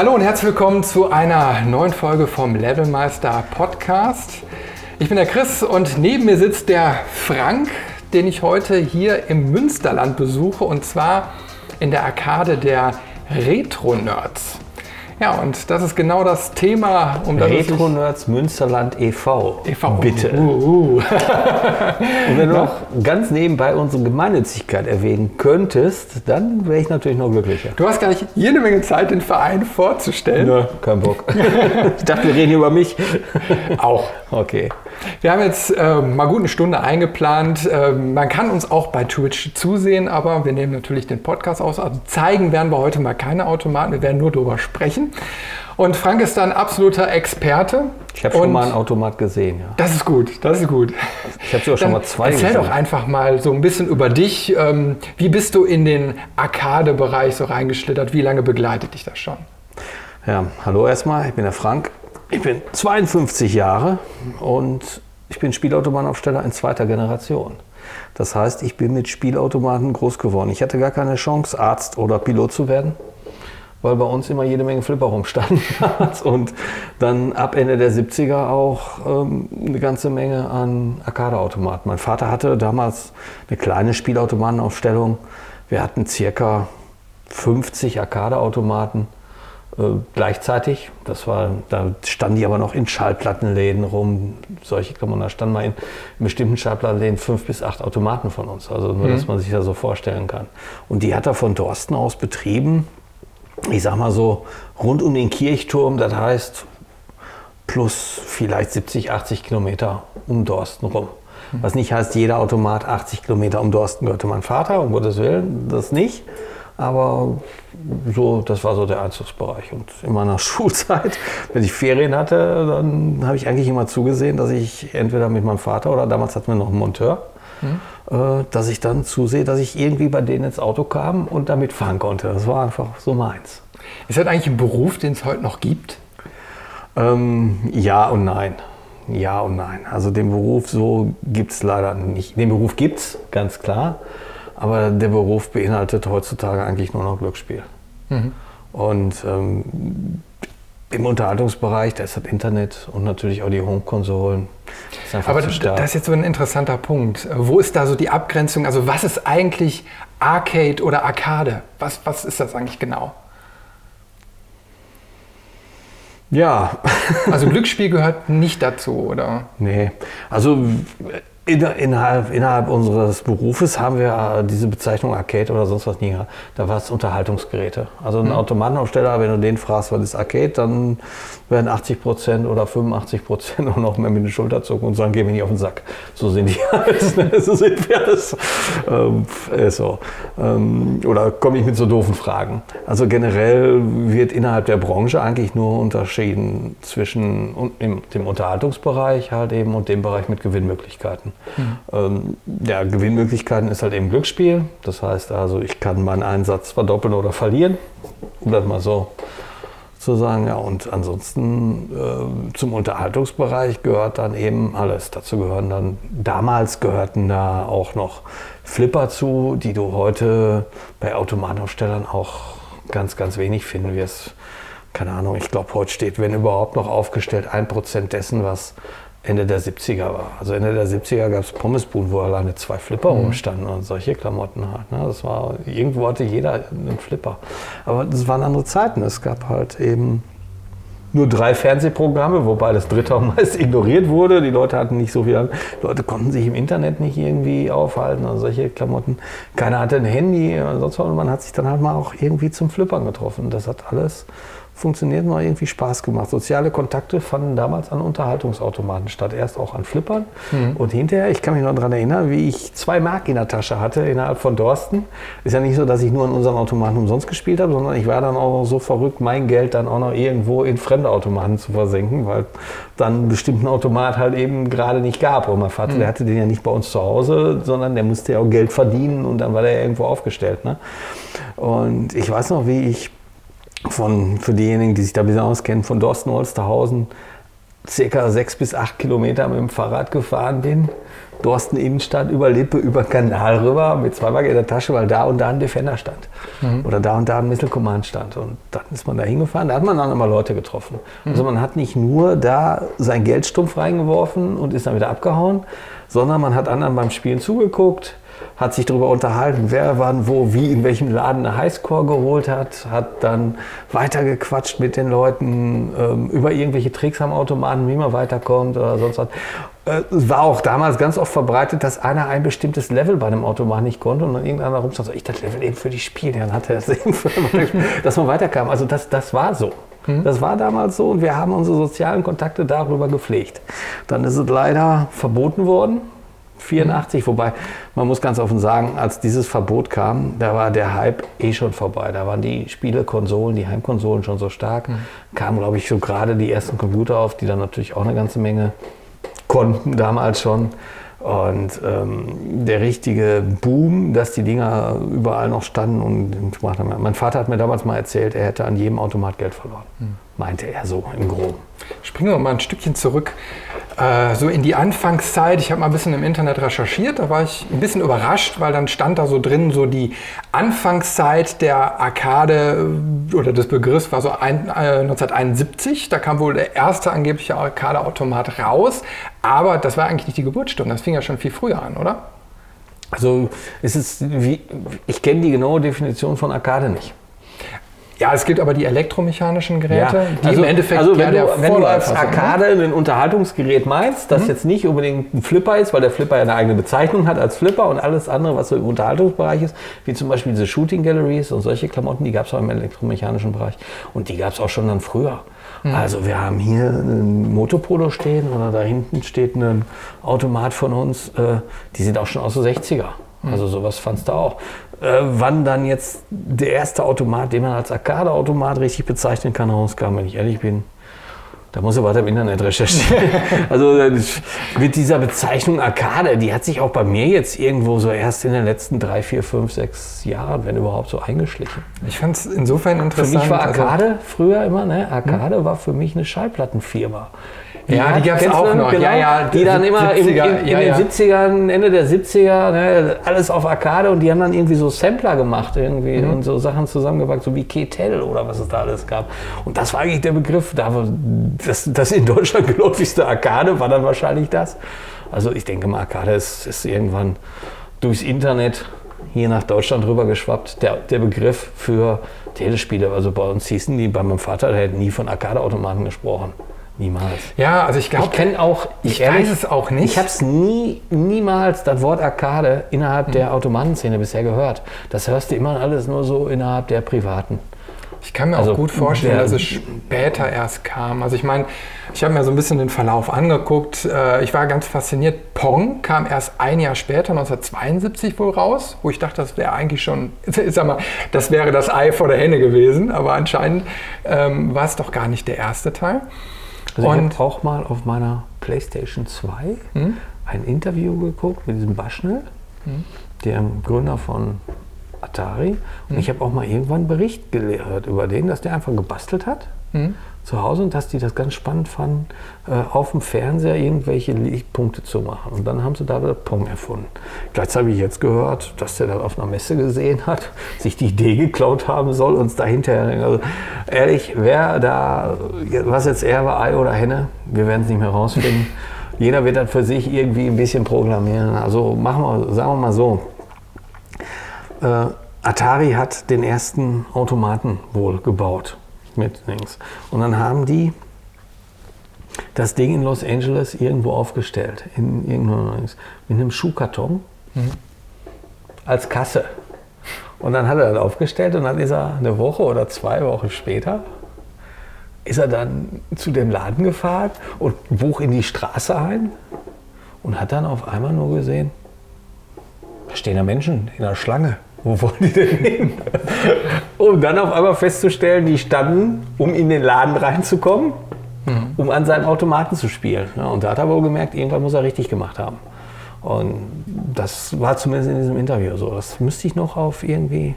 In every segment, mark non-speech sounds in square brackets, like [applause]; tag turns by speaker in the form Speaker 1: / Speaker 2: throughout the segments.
Speaker 1: Hallo und herzlich willkommen zu einer neuen Folge vom Levelmeister Podcast. Ich bin der Chris und neben mir sitzt der Frank, den ich heute hier im Münsterland besuche und zwar in der Arkade der Retro-Nerds. Ja, und das ist genau das Thema,
Speaker 2: um das Retro Nerds Münsterland e.V.
Speaker 1: e.V. Bitte. Uh, uh. [laughs]
Speaker 2: und wenn du noch ganz nebenbei unsere Gemeinnützigkeit erwähnen könntest, dann wäre ich natürlich noch glücklicher.
Speaker 1: Du hast gar nicht jede Menge Zeit, den Verein vorzustellen.
Speaker 2: Nö, kein Bock. [laughs] ich dachte, wir reden hier über mich. [laughs]
Speaker 1: Auch. Okay. Wir haben jetzt äh, mal gut eine Stunde eingeplant. Äh, man kann uns auch bei Twitch zusehen, aber wir nehmen natürlich den Podcast aus. Also zeigen werden wir heute mal keine Automaten, wir werden nur darüber sprechen. Und Frank ist dann absoluter Experte.
Speaker 2: Ich habe schon mal einen Automat gesehen. Ja.
Speaker 1: Das ist gut, das ist gut.
Speaker 2: Ich habe sogar schon mal zwei
Speaker 1: Erzähl gesehen. doch einfach mal so ein bisschen über dich. Ähm, wie bist du in den Arcade-Bereich so reingeschlittert? Wie lange begleitet dich das schon?
Speaker 2: Ja, hallo erstmal, ich bin der Frank. Ich bin 52 Jahre und ich bin Spielautomatenaufsteller in zweiter Generation. Das heißt, ich bin mit Spielautomaten groß geworden. Ich hatte gar keine Chance, Arzt oder Pilot zu werden, weil bei uns immer jede Menge Flipper rumstanden. [laughs] und dann ab Ende der 70er auch ähm, eine ganze Menge an Arcade-Automaten. Mein Vater hatte damals eine kleine Spielautomatenaufstellung. Wir hatten circa 50 Arcade-Automaten äh, gleichzeitig. Das war, da standen die aber noch in Schallplattenläden rum. Solche kann man, da standen mal in, in bestimmten Schallplattenläden fünf bis acht Automaten von uns. Also nur, mhm. dass man sich das so vorstellen kann. Und die hat er von Dorsten aus betrieben. Ich sag mal so rund um den Kirchturm, das heißt plus vielleicht 70, 80 Kilometer um Dorsten rum. Mhm. Was nicht heißt, jeder Automat 80 Kilometer um Dorsten gehörte mein Vater, um Gottes Willen, das nicht. Aber so, das war so der Einzugsbereich. Und in meiner [laughs] Schulzeit, wenn ich Ferien hatte, dann habe ich eigentlich immer zugesehen, dass ich entweder mit meinem Vater oder damals hatten wir noch einen Monteur, mhm. äh, dass ich dann zusehe, dass ich irgendwie bei denen ins Auto kam und damit fahren konnte. Das war einfach so meins.
Speaker 1: Ist das eigentlich ein Beruf, den es heute noch gibt?
Speaker 2: Ähm, ja und nein. Ja und nein. Also den Beruf so gibt es leider nicht. Den Beruf gibt es, ganz klar. Aber der Beruf beinhaltet heutzutage eigentlich nur noch Glücksspiel. Mhm. Und ähm, im Unterhaltungsbereich, da ist das Internet und natürlich auch die Home-Konsolen.
Speaker 1: Aber das ist jetzt so ein interessanter Punkt. Wo ist da so die Abgrenzung? Also was ist eigentlich Arcade oder Arcade? Was, was ist das eigentlich genau?
Speaker 2: Ja.
Speaker 1: also [laughs] Glücksspiel gehört nicht dazu, oder?
Speaker 2: Nee. Also innerhalb, innerhalb unseres Berufes haben wir diese Bezeichnung Arcade oder sonst was nie. Da war es Unterhaltungsgeräte. Also ein mhm. Automatenaufsteller, wenn du den fragst, was ist Arcade, dann werden 80 Prozent oder 85 Prozent auch noch mehr mit den Schulter zucken und sagen, geh mir nicht auf den Sack. So sind die [laughs] halt. So sind wir das. Ähm, so. Ähm, oder komme ich mit so doofen Fragen. Also generell wird innerhalb der Branche eigentlich nur unterschieden zwischen dem Unterhaltungsbereich halt eben und dem Bereich mit Gewinnmöglichkeiten. Mhm. Ähm, ja, Gewinnmöglichkeiten ist halt eben Glücksspiel. Das heißt also, ich kann meinen Einsatz verdoppeln oder verlieren. Um das mal so zu sagen. Ja, und ansonsten äh, zum Unterhaltungsbereich gehört dann eben alles. Dazu gehören dann, damals gehörten da auch noch Flipper zu, die du heute bei Automatenaufstellern auch ganz, ganz wenig finden wirst. Keine Ahnung, ich glaube, heute steht, wenn überhaupt noch aufgestellt, ein Prozent dessen, was Ende der 70er war. Also Ende der 70er gab es Pommesbuden, wo alleine zwei Flipper mhm. rumstanden und solche Klamotten halt. Ne? Das war, irgendwo hatte jeder einen Flipper. Aber das waren andere Zeiten. Es gab halt eben nur drei Fernsehprogramme, wobei das dritte [laughs] auch meist ignoriert wurde. Die Leute hatten nicht so viel, die Leute konnten sich im Internet nicht irgendwie aufhalten und solche Klamotten. Keiner hatte ein Handy und sonst was. Und man hat sich dann halt mal auch irgendwie zum Flippern getroffen. Das hat alles funktioniert und irgendwie Spaß gemacht. Soziale Kontakte fanden damals an Unterhaltungsautomaten statt. Erst auch an Flippern mhm. und hinterher, ich kann mich noch daran erinnern, wie ich zwei Mark in der Tasche hatte innerhalb von Dorsten. Ist ja nicht so, dass ich nur an unserem Automaten umsonst gespielt habe, sondern ich war dann auch noch so verrückt, mein Geld dann auch noch irgendwo in fremde Automaten zu versenken, weil dann einen bestimmten Automat halt eben gerade nicht gab. Und mein Vater, mhm. der hatte den ja nicht bei uns zu Hause, sondern der musste ja auch Geld verdienen und dann war der irgendwo aufgestellt. Ne? Und ich weiß noch, wie ich von, für diejenigen, die sich da ein bisschen auskennen, von Dorsten Holsterhausen circa sechs bis acht Kilometer mit dem Fahrrad gefahren bin, Dorsten Innenstadt über Lippe, über Kanal rüber mit zwei Wagen in der Tasche, weil da und da ein Defender stand. Mhm. Oder da und da ein Missile Command stand. Und dann ist man da hingefahren, da hat man dann immer Leute getroffen. Mhm. Also man hat nicht nur da sein Geldstumpf reingeworfen und ist dann wieder abgehauen, sondern man hat anderen beim Spielen zugeguckt, hat sich darüber unterhalten, wer wann, wo, wie, in welchem Laden eine Highscore geholt hat, hat dann weitergequatscht mit den Leuten ähm, über irgendwelche Tricks am Automaten, wie man weiterkommt oder sonst was. Äh, es war auch damals ganz oft verbreitet, dass einer ein bestimmtes Level bei einem Automaten nicht konnte und dann irgendeiner rumstand, so, ich das Level eben für die Spiele, dann hatte er das [laughs] eben für dass man weiterkam. Also das, das war so. Mhm. Das war damals so und wir haben unsere sozialen Kontakte darüber gepflegt. Dann ist es leider verboten worden 84, wobei man muss ganz offen sagen, als dieses Verbot kam, da war der Hype eh schon vorbei. Da waren die Spielekonsolen, die Heimkonsolen schon so stark. Mhm. Kamen, glaube ich, so gerade die ersten Computer auf, die dann natürlich auch eine ganze Menge konnten damals schon. Und ähm, der richtige Boom, dass die Dinger überall noch standen und mein Vater hat mir damals mal erzählt, er hätte an jedem Automat Geld verloren. Mhm. Meinte er so im Groben.
Speaker 1: Springen wir mal ein Stückchen zurück äh, so in die Anfangszeit. Ich habe mal ein bisschen im Internet recherchiert, da war ich ein bisschen überrascht, weil dann stand da so drin, so die Anfangszeit der Arcade äh, oder des Begriffs war so ein, äh, 1971. Da kam wohl der erste angebliche Arcade-Automat raus, aber das war eigentlich nicht die Geburtsstunde, das fing ja schon viel früher an, oder?
Speaker 2: Also es ist wie, ich kenne die genaue Definition von Arcade nicht.
Speaker 1: Ja, es gibt aber die elektromechanischen Geräte, ja.
Speaker 2: die also, im Endeffekt also wenn, ja du, wenn du als Arcade ein Unterhaltungsgerät meinst, das mhm. jetzt nicht unbedingt ein Flipper ist, weil der Flipper ja eine eigene Bezeichnung hat als Flipper und alles andere, was so im Unterhaltungsbereich ist, wie zum Beispiel diese Shooting Galleries und solche Klamotten, die gab es auch im elektromechanischen Bereich und die gab es auch schon dann früher. Mhm. Also wir haben hier ein Motopolo stehen oder da hinten steht ein Automat von uns, äh, die sind auch schon aus den 60er. Mhm. Also sowas fandst du auch äh, wann dann jetzt der erste Automat, den man als Arcade-Automat richtig bezeichnen kann, rauskam, wenn ich ehrlich bin. Da muss er weiter im Internet recherchieren. [laughs] also mit dieser Bezeichnung Arcade, die hat sich auch bei mir jetzt irgendwo so erst in den letzten drei, vier, fünf, sechs Jahren, wenn überhaupt, so eingeschlichen.
Speaker 1: Ich fand es insofern interessant.
Speaker 2: Für mich war Arcade also, früher immer, ne? Arcade hm? war für mich eine Schallplattenfirma.
Speaker 1: Ja, die gab es auch noch.
Speaker 2: Genau, ja, ja, die dann immer 70er, in, in, in ja, den 70ern, Ende der 70er, ne, alles auf Arcade und die haben dann irgendwie so Sampler gemacht irgendwie mhm. und so Sachen zusammengepackt, so wie Ketel oder was es da alles gab. Und das war eigentlich der Begriff. das, das in Deutschland [laughs] geläufigste Arcade war dann wahrscheinlich das. Also ich denke mal, Arcade ist, ist irgendwann durchs Internet hier nach Deutschland rüber geschwappt, der, der Begriff für Telespiele. Also bei uns hießen die, bei meinem Vater, der hätte nie von Arcade-Automaten gesprochen. Niemals.
Speaker 1: Ja, also ich glaube.
Speaker 2: Ich kenne auch.
Speaker 1: Ich, ehrlich, weiß es auch nicht.
Speaker 2: Ich habe es nie, niemals das Wort Arcade innerhalb hm. der Automatenszene bisher gehört. Das hörst du immer alles nur so innerhalb der privaten.
Speaker 1: Ich kann mir also, auch gut vorstellen, dass es später erst kam. Also ich meine, ich habe mir so ein bisschen den Verlauf angeguckt. Äh, ich war ganz fasziniert. Pong kam erst ein Jahr später, 1972 wohl raus, wo ich dachte, das wäre eigentlich schon, [laughs] ich sag mal, das wäre das Ei vor der Henne gewesen. Aber anscheinend ähm, war es doch gar nicht der erste Teil.
Speaker 2: Also und ich habe auch mal auf meiner PlayStation 2 hm? ein Interview geguckt mit diesem Baschnell, hm? dem Gründer von Atari. Und hm? ich habe auch mal irgendwann einen Bericht gehört über den, dass der einfach gebastelt hat. Zu Hause und dass die das ganz spannend fanden, äh, auf dem Fernseher irgendwelche Lichtpunkte zu machen. Und dann haben sie da wieder Pong erfunden. Gleichzeitig habe ich jetzt gehört, dass der das auf einer Messe gesehen hat, [laughs] sich die Idee geklaut haben soll und dahinter. Also ehrlich, wer da, was jetzt er war, Ei oder Henne, wir werden es nicht mehr rausfinden. [laughs] Jeder wird das für sich irgendwie ein bisschen programmieren. Also machen wir, sagen wir mal so. Äh, Atari hat den ersten Automaten wohl gebaut mit links. Und dann haben die das Ding in Los Angeles irgendwo aufgestellt, in mit einem Schuhkarton mhm. als Kasse. Und dann hat er das aufgestellt und dann ist er eine Woche oder zwei Wochen später ist er dann zu dem Laden gefahren und buch in die Straße ein und hat dann auf einmal nur gesehen, da stehen da Menschen in der Schlange. Wo wollen die denn hin? um dann auf einmal festzustellen, die standen, um in den Laden reinzukommen, mhm. um an seinem Automaten zu spielen. Und da hat er wohl gemerkt, irgendwann muss er richtig gemacht haben. Und das war zumindest in diesem Interview so. Das müsste ich noch auf irgendwie.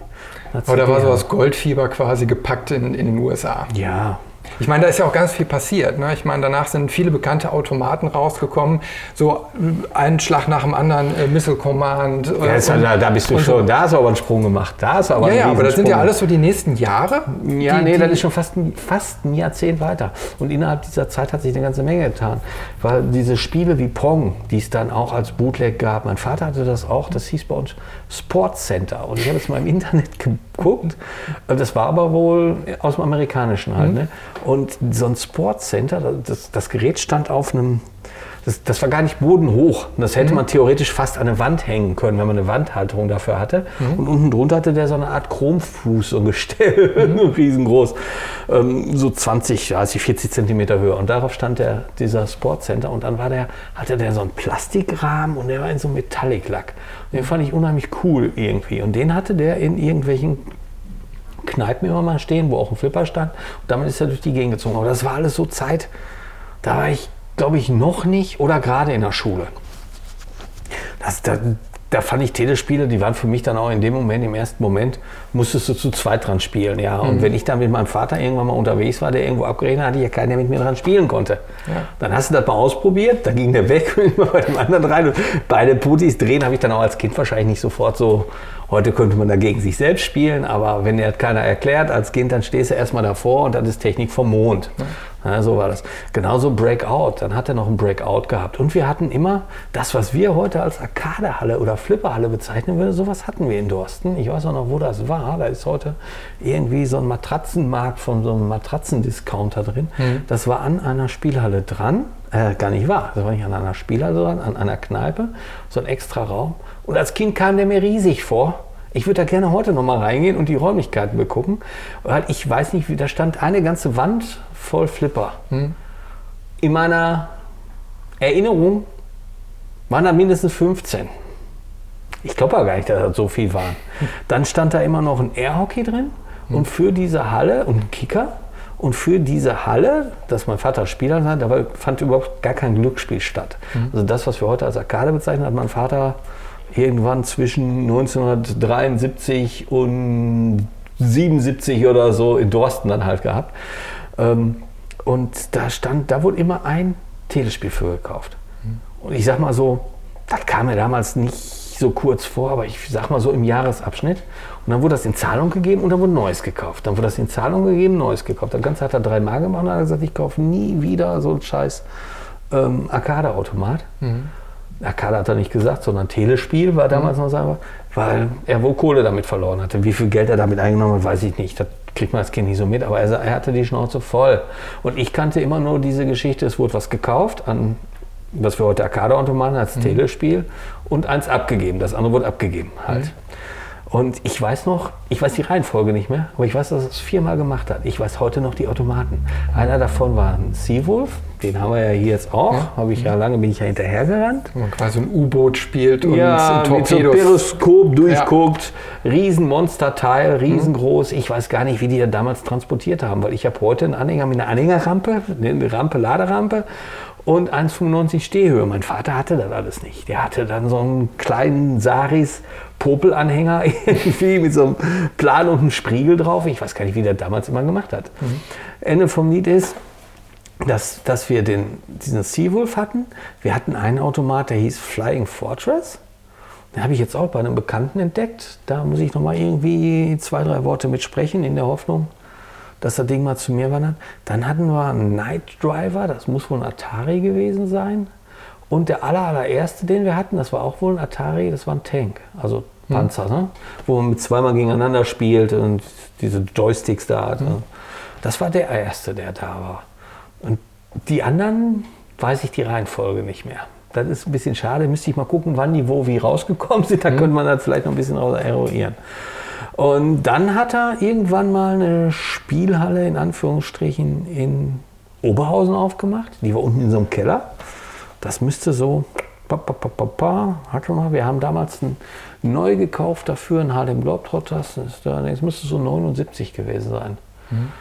Speaker 1: Aber da war so das Goldfieber quasi gepackt in, in den USA.
Speaker 2: Ja,
Speaker 1: Ich meine, da ist ja auch ganz viel passiert. Ne? Ich meine, danach sind viele bekannte Automaten rausgekommen. So ein Schlag nach dem anderen, äh, Missile Command.
Speaker 2: Äh, ja, und, da, da, bist du schon, so. da hast du aber einen Sprung gemacht. Da du aber
Speaker 1: ja, ja, aber das sind ja alles so die nächsten Jahre.
Speaker 2: Ja, die, nee, die, das ist schon fast ein, fast ein Jahrzehnt weiter. Und innerhalb dieser Zeit hat sich eine ganze Menge getan. Weil diese Spiele wie Pong, die es dann auch als Bootleg gab, mein Vater hatte das auch, das hieß bei uns Sports Center. Und ich habe es mal im Internet geguckt. Das war aber wohl aus dem Amerikanischen halt. Mhm. Ne? Und so ein Sportcenter, das, das Gerät stand auf einem, das, das, war gar nicht bodenhoch. Das hätte mhm. man theoretisch fast an eine Wand hängen können, wenn man eine Wandhalterung dafür hatte. Mhm. Und unten drunter hatte der so eine Art Chromfuß, so ein Gestell, [laughs] mhm. [laughs] riesengroß, ähm, so 20, 30, 40 Zentimeter höher. Und darauf stand der, dieser Sportcenter. Und dann war der, hatte der so einen Plastikrahmen und der war in so einem Metallic-Lack. Den fand ich unheimlich cool irgendwie. Und den hatte der in irgendwelchen Kneipen immer mal stehen, wo auch ein Flipper stand. Und damit ist er durch die Gegend gezogen. Aber das war alles so Zeit, da war ich, glaube ich, noch nicht oder gerade in der Schule. Das, da, da fand ich Telespiele, die waren für mich dann auch in dem Moment, im ersten Moment, musstest du zu zweit dran spielen. Ja. Und mhm. wenn ich dann mit meinem Vater irgendwann mal unterwegs war, der irgendwo abgerechnet hat, hatte ich ja keinen, der mit mir dran spielen konnte. Ja. Dann hast du das mal ausprobiert, dann ging der weg [laughs] und immer bei dem anderen rein. Und beide Putis drehen habe ich dann auch als Kind wahrscheinlich nicht sofort so Heute könnte man dagegen sich selbst spielen, aber wenn dir das keiner erklärt als Kind, dann stehst du erstmal davor und das ist Technik vom Mond. Ja, so war das. Genauso Breakout, dann hat er noch ein Breakout gehabt. Und wir hatten immer das, was wir heute als Arcadehalle oder Flipperhalle bezeichnen würden, sowas hatten wir in Dorsten. Ich weiß auch noch, wo das war. Da ist heute irgendwie so ein Matratzenmarkt von so einem Matratzendiscounter drin. Mhm. Das war an einer Spielhalle dran. Äh, gar nicht wahr. Das war nicht an einer Spielhalle, sondern an einer Kneipe. So ein extra Raum. Und als Kind kam der mir riesig vor. Ich würde da gerne heute noch mal reingehen und die Räumlichkeiten begucken. Weil ich weiß nicht, wie da stand eine ganze Wand voll Flipper. Hm. In meiner Erinnerung waren da mindestens 15. Ich glaube aber gar nicht, dass das so viel waren. Dann stand da immer noch ein Airhockey drin und für diese Halle und ein Kicker. Und für diese Halle, dass mein Vater Spieler hat, da fand überhaupt gar kein Glücksspiel statt. Hm. Also das, was wir heute als Arkade bezeichnen, hat mein Vater irgendwann zwischen 1973 und 77 oder so in Dorsten dann halt gehabt. Ähm, und da stand, da wurde immer ein Telespiel für gekauft. Und ich sag mal so, das kam mir damals nicht so kurz vor, aber ich sag mal so im Jahresabschnitt. Und dann wurde das in Zahlung gegeben und dann wurde Neues gekauft. Dann wurde das in Zahlung gegeben, Neues gekauft. Dann Ganze hat er dreimal gemacht und hat gesagt, ich kaufe nie wieder so ein scheiß ähm, Arcade-Automat. Mhm. Arcade hat er nicht gesagt, sondern Telespiel war damals mhm. noch sagen, weil er wohl Kohle damit verloren hatte. Wie viel Geld er damit eingenommen hat, weiß ich nicht. Das kriegt man als Kind nicht so mit, aber er, er hatte die Schnauze voll. Und ich kannte immer nur diese Geschichte, es wurde was gekauft an was wir heute Arcade-Automaten als mhm. Telespiel und eins abgegeben. Das andere wurde abgegeben halt. Mhm. Und ich weiß noch, ich weiß die Reihenfolge nicht mehr, aber ich weiß, dass es viermal gemacht hat. Ich weiß heute noch die Automaten. Einer davon war ein Seawolf, den haben wir ja hier jetzt auch. Ja. Habe ich ja lange, bin ich ja hinterhergerannt.
Speaker 1: Man quasi ein U-Boot spielt
Speaker 2: und ja, ein mit so Periskop durchguckt. Ja. Riesenmonsterteil, riesengroß. Ich weiß gar nicht, wie die da damals transportiert haben, weil ich habe heute einen Anhänger mit einer Anhängerrampe, eine Rampe, Laderampe und 1,95 Stehhöhe. Mein Vater hatte das alles nicht. Der hatte dann so einen kleinen Saris Popelanhänger [laughs] irgendwie mit so einem Plan und einem Spriegel drauf. Ich weiß gar nicht, wie der damals immer gemacht hat. Mhm. Ende vom Lied ist, dass, dass wir den, diesen Seawolf hatten. Wir hatten einen Automat, der hieß Flying Fortress. Den habe ich jetzt auch bei einem Bekannten entdeckt. Da muss ich noch mal irgendwie zwei, drei Worte mitsprechen, in der Hoffnung, dass das Ding mal zu mir wandert. Dann hatten wir einen Night Driver, das muss wohl ein Atari gewesen sein. Und der aller, allererste, den wir hatten, das war auch wohl ein Atari, das war ein Tank. Also hm. Panzer, mhm. ne? wo man mit zweimal gegeneinander spielt und diese Joysticks da hat. Mhm. Das war der erste, der da war. Und die anderen weiß ich die Reihenfolge nicht mehr. Das ist ein bisschen schade. Müsste ich mal gucken, wann die wo wie rausgekommen [laughs] sind. Da mhm. könnte man das vielleicht noch ein bisschen eruieren. Und dann hat er irgendwann mal eine Spielhalle in Anführungsstrichen in Oberhausen aufgemacht. Die war unten in so einem Keller. Das müsste so Pa, pa, pa, pa, pa. Warte mal, wir haben damals ein neu gekauft dafür, ein Harlem Globetrotters. Das müsste so 79 gewesen sein. Mhm.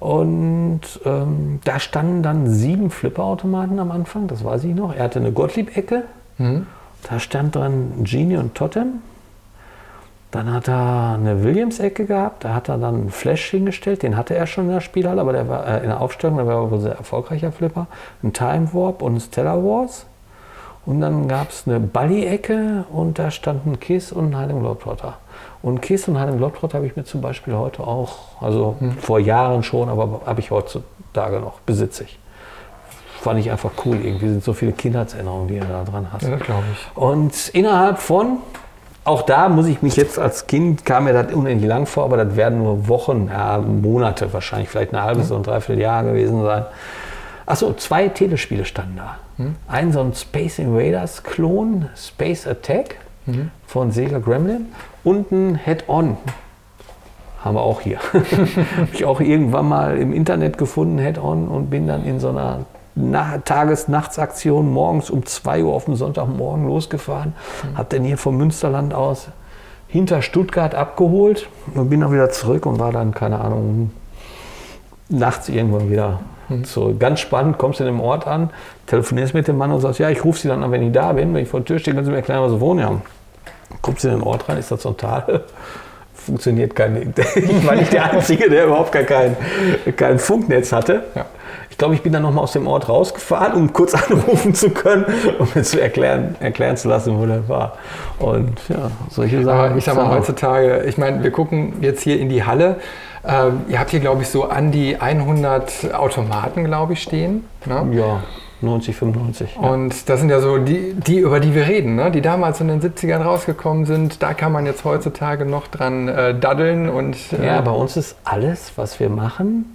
Speaker 2: Und ähm, da standen dann sieben Flipperautomaten am Anfang, das weiß ich noch. Er hatte eine Gottlieb-Ecke. Mhm. Da stand dran Genie und Totem. Dann hat er eine Williams-Ecke gehabt, da hat er dann einen Flash hingestellt, den hatte er schon in der Spielhalle, aber der war äh, in der Aufstellung, der war wohl sehr erfolgreicher Flipper. Ein Time Warp und ein Stellar Wars. Und dann gab es eine Bally-Ecke und da standen Kiss und ein Heiligen Globetrotter. Und Kiss und Heiligen Globetrotter habe ich mir zum Beispiel heute auch, also hm. vor Jahren schon, aber habe ich heutzutage noch, besitze ich. Fand ich einfach cool irgendwie, sind so viele Kindheitserinnerungen, die er da dran hat.
Speaker 1: Ja, glaube ich.
Speaker 2: Und innerhalb von, auch da muss ich mich jetzt als Kind, kam mir das unendlich lang vor, aber das werden nur Wochen, ja, Monate wahrscheinlich, vielleicht ein halbes mhm. und dreiviertel Jahr gewesen sein. Achso, zwei Telespiele standen da. Mhm. Ein so ein Space Invaders Klon, Space Attack mhm. von Sega Gremlin und ein Head-On. Haben wir auch hier. [laughs] Habe ich auch irgendwann mal im Internet gefunden, Head-On, und bin dann in so einer Tages-Nachts-Aktion morgens um 2 Uhr auf dem Sonntagmorgen losgefahren. Mhm. Habe dann hier vom Münsterland aus hinter Stuttgart abgeholt und bin dann wieder zurück und war dann, keine Ahnung, nachts irgendwann wieder mhm. zurück. Ganz spannend, kommst du in dem Ort an, telefonierst mit dem Mann und sagst, ja, ich rufe Sie dann an, wenn ich da bin. Wenn ich vor der Tür stehe, können Sie mir erklären, was Sie wohnen haben. Kommst du in den Ort rein, ist das total [laughs] funktioniert kein. [laughs] Ich war nicht der Einzige, der überhaupt gar kein, kein Funknetz hatte. Ja. Ich glaube, ich bin dann nochmal aus dem Ort rausgefahren, um kurz [laughs] anrufen zu können, um mir zu erklären, erklären zu lassen, wo der war. Und ja, solche Sachen.
Speaker 1: Aber ich sag mal, heutzutage, ich meine, wir gucken jetzt hier in die Halle. Ähm, ihr habt hier, glaube ich, so an die 100 Automaten, glaube ich, stehen.
Speaker 2: Ne? Ja. 90, 95.
Speaker 1: Ja. Und das sind ja so die, die, über die wir reden, ne? die damals in den 70ern rausgekommen sind. Da kann man jetzt heutzutage noch dran äh, daddeln. Und,
Speaker 2: äh ja, bei uns ist alles, was wir machen,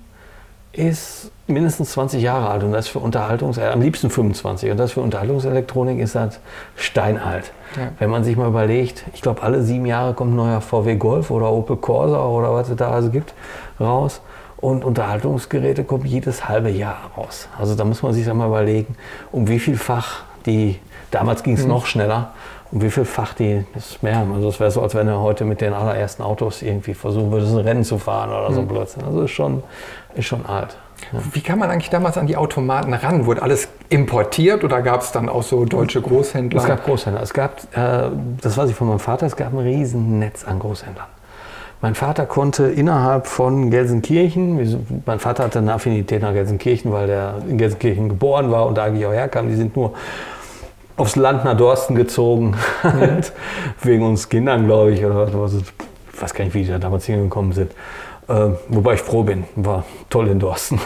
Speaker 2: ist mindestens 20 Jahre alt und das für Unterhaltungs am liebsten 25 und das für Unterhaltungselektronik ist das steinalt. Ja. Wenn man sich mal überlegt, ich glaube alle sieben Jahre kommt ein neuer VW Golf oder Opel Corsa oder was es da also gibt raus und Unterhaltungsgeräte kommen jedes halbe Jahr raus. Also da muss man sich mal überlegen, um wie viel Fach die, damals ging es mhm. noch schneller, um wie viel Fach die das mehr haben. Also es wäre so, als wenn er heute mit den allerersten Autos irgendwie versuchen würde, ein Rennen zu fahren oder so mhm. Blödsinn. Also ist schon, ist schon alt.
Speaker 1: Ja. Wie kam man eigentlich damals an die Automaten ran? Wurde alles importiert oder gab es dann auch so deutsche Großhändler?
Speaker 2: Es gab Großhändler. Es gab, äh, das weiß ich von meinem Vater, es gab ein Riesennetz an Großhändlern. Mein Vater konnte innerhalb von Gelsenkirchen, mein Vater hatte eine Affinität nach Gelsenkirchen, weil er in Gelsenkirchen geboren war und da eigentlich auch herkam. Die sind nur aufs Land nach Dorsten gezogen, mhm. [laughs] wegen uns Kindern, glaube ich, oder was. Ich weiß gar nicht, wie die da damals hingekommen sind. Äh, wobei ich froh bin, war toll in Dorsten.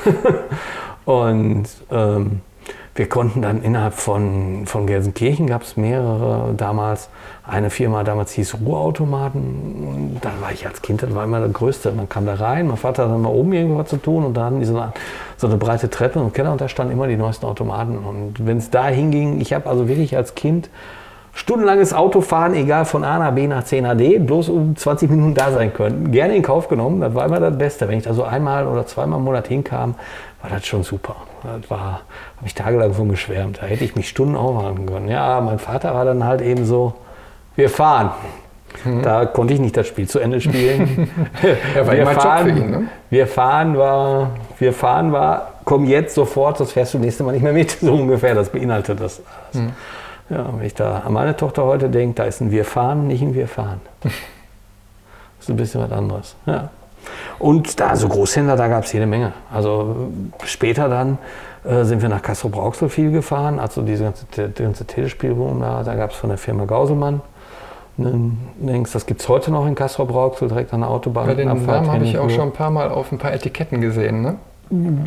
Speaker 2: [laughs] und ähm, wir konnten dann innerhalb von, von Gelsenkirchen gab es mehrere damals. Eine Firma damals hieß Ruhrautomaten. Da war ich als Kind, das war immer der Größte. Man kam da rein, mein Vater hatte dann mal oben irgendwas zu tun und da hatten die so eine, so eine breite Treppe im Keller und da standen immer die neuesten Automaten. Und wenn es da hinging, ich habe also wirklich als Kind stundenlanges Autofahren, egal von A nach B nach C nach D, bloß um 20 Minuten da sein können. Gerne in Kauf genommen, das war immer das Beste. Wenn ich da so einmal oder zweimal im Monat hinkam, war das schon super. Das war, habe ich tagelang von geschwärmt. Da hätte ich mich Stunden aufhalten können. Ja, mein Vater war dann halt eben so, wir fahren. Mhm. Da konnte ich nicht das Spiel zu Ende spielen. [laughs] [laughs] ja, wir, fahren, ihn, ne? wir fahren war, wir fahren war, komm jetzt sofort, sonst fährst du nächste Mal nicht mehr mit. [laughs] So ungefähr, das beinhaltet das. Mhm. Ja, wenn ich da an meine Tochter heute denke, da ist ein Wir fahren, nicht ein Wir fahren. Das ist ein bisschen was anderes. Ja. Und da, so Großhändler, da gab es jede Menge. Also später dann äh, sind wir nach Castro Brauxel viel gefahren, also diese ganze, die ganze Telespielwohnung da, da gab es von der Firma Gauselmann. Links, das gibt es heute noch in Castro Brauxel, direkt an der Autobahn.
Speaker 1: Bei den Namen habe ich auch schon ein paar Mal auf ein paar Etiketten gesehen, ne?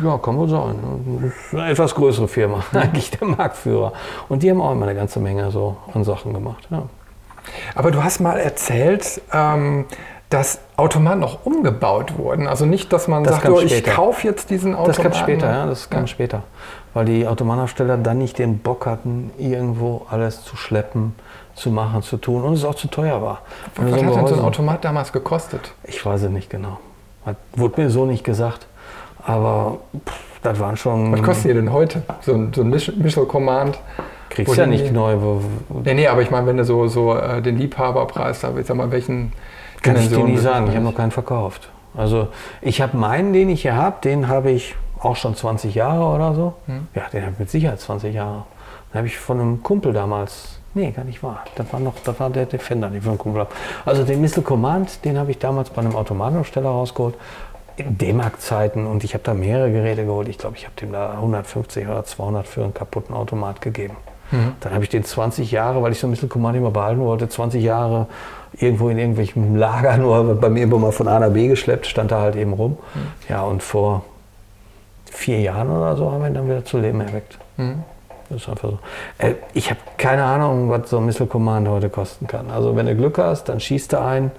Speaker 2: Ja, kann wohl sein. Das ist eine etwas größere Firma, [laughs] eigentlich der Marktführer. Und die haben auch immer eine ganze Menge so an Sachen gemacht. Ja.
Speaker 1: Aber du hast mal erzählt, ähm, dass Automaten auch umgebaut wurden. Also nicht, dass man das sagt, oh, ich kaufe jetzt diesen Automaten.
Speaker 2: Das kam später, ja, das kam ja. später. Weil die Automatenhersteller dann nicht den Bock hatten, irgendwo alles zu schleppen, zu machen, zu tun und es auch zu teuer war.
Speaker 1: Was hat denn so ein Automat damals gekostet?
Speaker 2: Ich weiß es nicht genau. Das wurde mir so nicht gesagt. Aber pff, das waren schon.
Speaker 1: Was kostet ihr denn heute? So ein, so ein Missile Command?
Speaker 2: Kriegst du ja nicht neu. Wo,
Speaker 1: wo nee, nee, aber ich meine, wenn du so, so äh, den Liebhaberpreis da, ich sag mal, welchen.
Speaker 2: Kann ich dir nicht sagen, ich habe noch keinen verkauft. Also ich habe meinen, den ich hier habe, den habe ich auch schon 20 Jahre oder so. Hm. Ja, den habe ich mit Sicherheit 20 Jahre. Den habe ich von einem Kumpel damals Nee, gar nicht wahr. Das war noch, das war der Defender, den von Kumpel. Also den Missile Command, den habe ich damals bei einem Automatenaufsteller rausgeholt. In D-Mark-Zeiten und ich habe da mehrere Geräte geholt. Ich glaube, ich habe dem da 150 oder 200 für einen kaputten Automat gegeben. Mhm. Dann habe ich den 20 Jahre, weil ich so ein bisschen Command immer behalten wollte, 20 Jahre irgendwo in irgendwelchen [laughs] Lagern nur bei mir immer mal von A nach B geschleppt, stand da halt eben rum. Mhm. Ja, und vor vier Jahren oder so haben wir ihn dann wieder zu Leben erweckt. Mhm. Das ist einfach so. Äh, ich habe keine Ahnung, was so ein Missile Command heute kosten kann. Also wenn du Glück hast, dann schießt du ein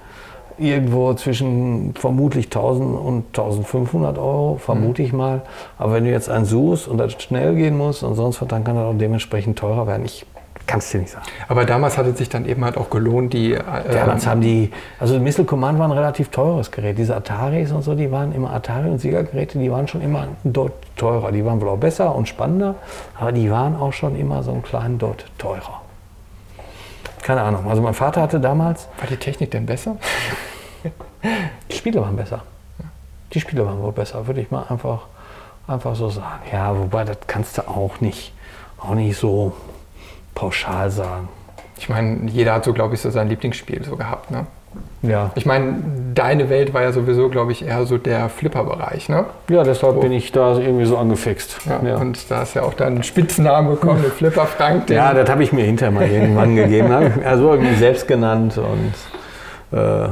Speaker 2: irgendwo zwischen vermutlich 1000 und 1500 Euro, vermute ich mal. Aber wenn du jetzt einen suchst und das schnell gehen muss und sonst was, dann kann das auch dementsprechend teurer werden. Ich Kannst du nicht sagen.
Speaker 1: Aber damals hat es sich dann eben halt auch gelohnt, die. Äh,
Speaker 2: damals haben die, also Missile Command war ein relativ teures Gerät. Diese Ataris und so, die waren immer Atari und Siegergeräte, die waren schon immer dort teurer. Die waren wohl auch besser und spannender, aber die waren auch schon immer so ein kleinen dort teurer. Keine Ahnung. Also mein Vater hatte damals.
Speaker 1: War die Technik denn besser? [laughs]
Speaker 2: die Spiele waren besser. Die Spiele waren wohl besser, würde ich mal einfach, einfach so sagen. Ja, wobei das kannst du auch nicht, auch nicht so pauschal sagen.
Speaker 1: Ich meine, jeder hat so, glaube ich, so sein Lieblingsspiel so gehabt, ne?
Speaker 2: Ja.
Speaker 1: Ich meine, deine Welt war ja sowieso, glaube ich, eher so der Flipper-Bereich, ne?
Speaker 2: Ja, deshalb so. bin ich da irgendwie so angefixt.
Speaker 1: Ja, ja. Und da ist ja auch dein Spitznamen bekommen, der Flipper Frank.
Speaker 2: Ja, das habe ich mir hinterher mal irgendwann gegeben. Also irgendwie selbst genannt und äh,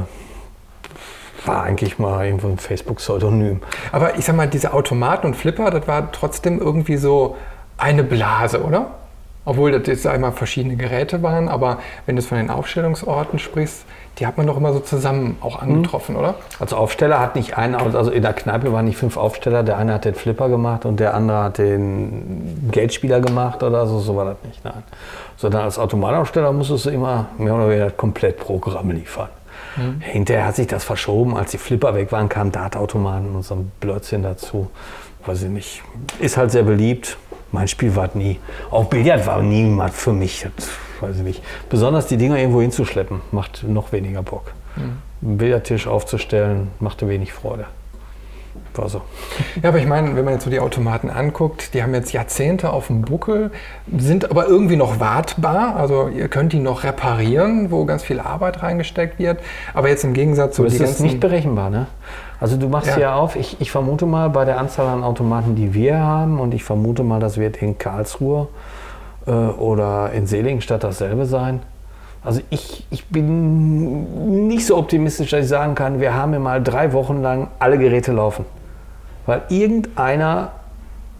Speaker 2: war eigentlich mal irgendwo ein Facebook-Pseudonym.
Speaker 1: Aber ich sag mal, diese Automaten und Flipper, das war trotzdem irgendwie so eine Blase, oder? Obwohl das jetzt einmal verschiedene Geräte waren, aber wenn du von den Aufstellungsorten sprichst, die hat man doch immer so zusammen auch mhm. angetroffen, mhm. oder?
Speaker 2: Als Aufsteller hat nicht einer, also in der Kneipe waren nicht fünf Aufsteller, der eine hat den Flipper gemacht und der andere hat den Geldspieler gemacht oder so, so war das nicht, nein. Sondern als Automataufsteller musstest du immer mehr oder weniger komplett Programm liefern. Mhm. Hinterher hat sich das verschoben, als die Flipper weg waren, kamen Dataautomaten und so ein Blödsinn dazu. Weiß ich nicht. Ist halt sehr beliebt mein Spiel war nie. Auch Billard war nie für mich. Weiß ich nicht. Besonders die Dinger irgendwo hinzuschleppen, macht noch weniger Bock. Mhm. Einen Billardtisch aufzustellen, machte wenig Freude. War so. [laughs]
Speaker 1: Ja, aber ich meine, wenn man jetzt so die Automaten anguckt, die haben jetzt Jahrzehnte auf dem Buckel, sind aber irgendwie noch wartbar. Also ihr könnt die noch reparieren, wo ganz viel Arbeit reingesteckt wird. Aber jetzt im Gegensatz zu.
Speaker 2: Das ist nicht berechenbar, ne? Also du machst ja. hier auf, ich, ich, vermute mal bei der Anzahl an Automaten, die wir haben, und ich vermute mal, das wird in Karlsruhe äh, oder in Seligenstadt dasselbe sein. Also ich, ich bin nicht so optimistisch, dass ich sagen kann, wir haben hier mal drei Wochen lang alle Geräte laufen. Weil irgendeiner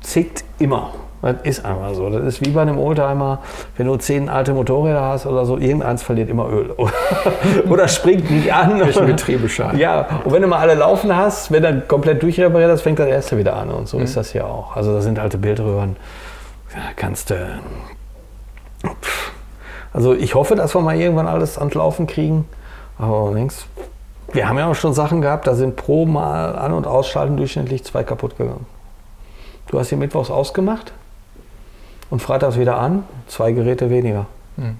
Speaker 2: zickt immer. Das ist einfach so. Das ist wie bei einem Oldtimer, wenn du zehn alte Motorräder hast oder so, irgendeins verliert immer Öl. [laughs] oder springt nicht an.
Speaker 1: Welchen Betriebesschein.
Speaker 2: Ja, und wenn du mal alle laufen hast, wenn dann komplett durchrepariert hast, fängt das erste wieder an. Und so mhm. ist das ja auch. Also da sind alte Bildröhren. Da kannst du. Also ich hoffe, dass wir mal irgendwann alles ans Laufen kriegen. Aber links. Wir haben ja auch schon Sachen gehabt, da sind pro Mal An- und Ausschalten durchschnittlich zwei kaputt gegangen. Du hast hier mittwochs ausgemacht? Und freitags wieder an, zwei Geräte weniger. Mhm.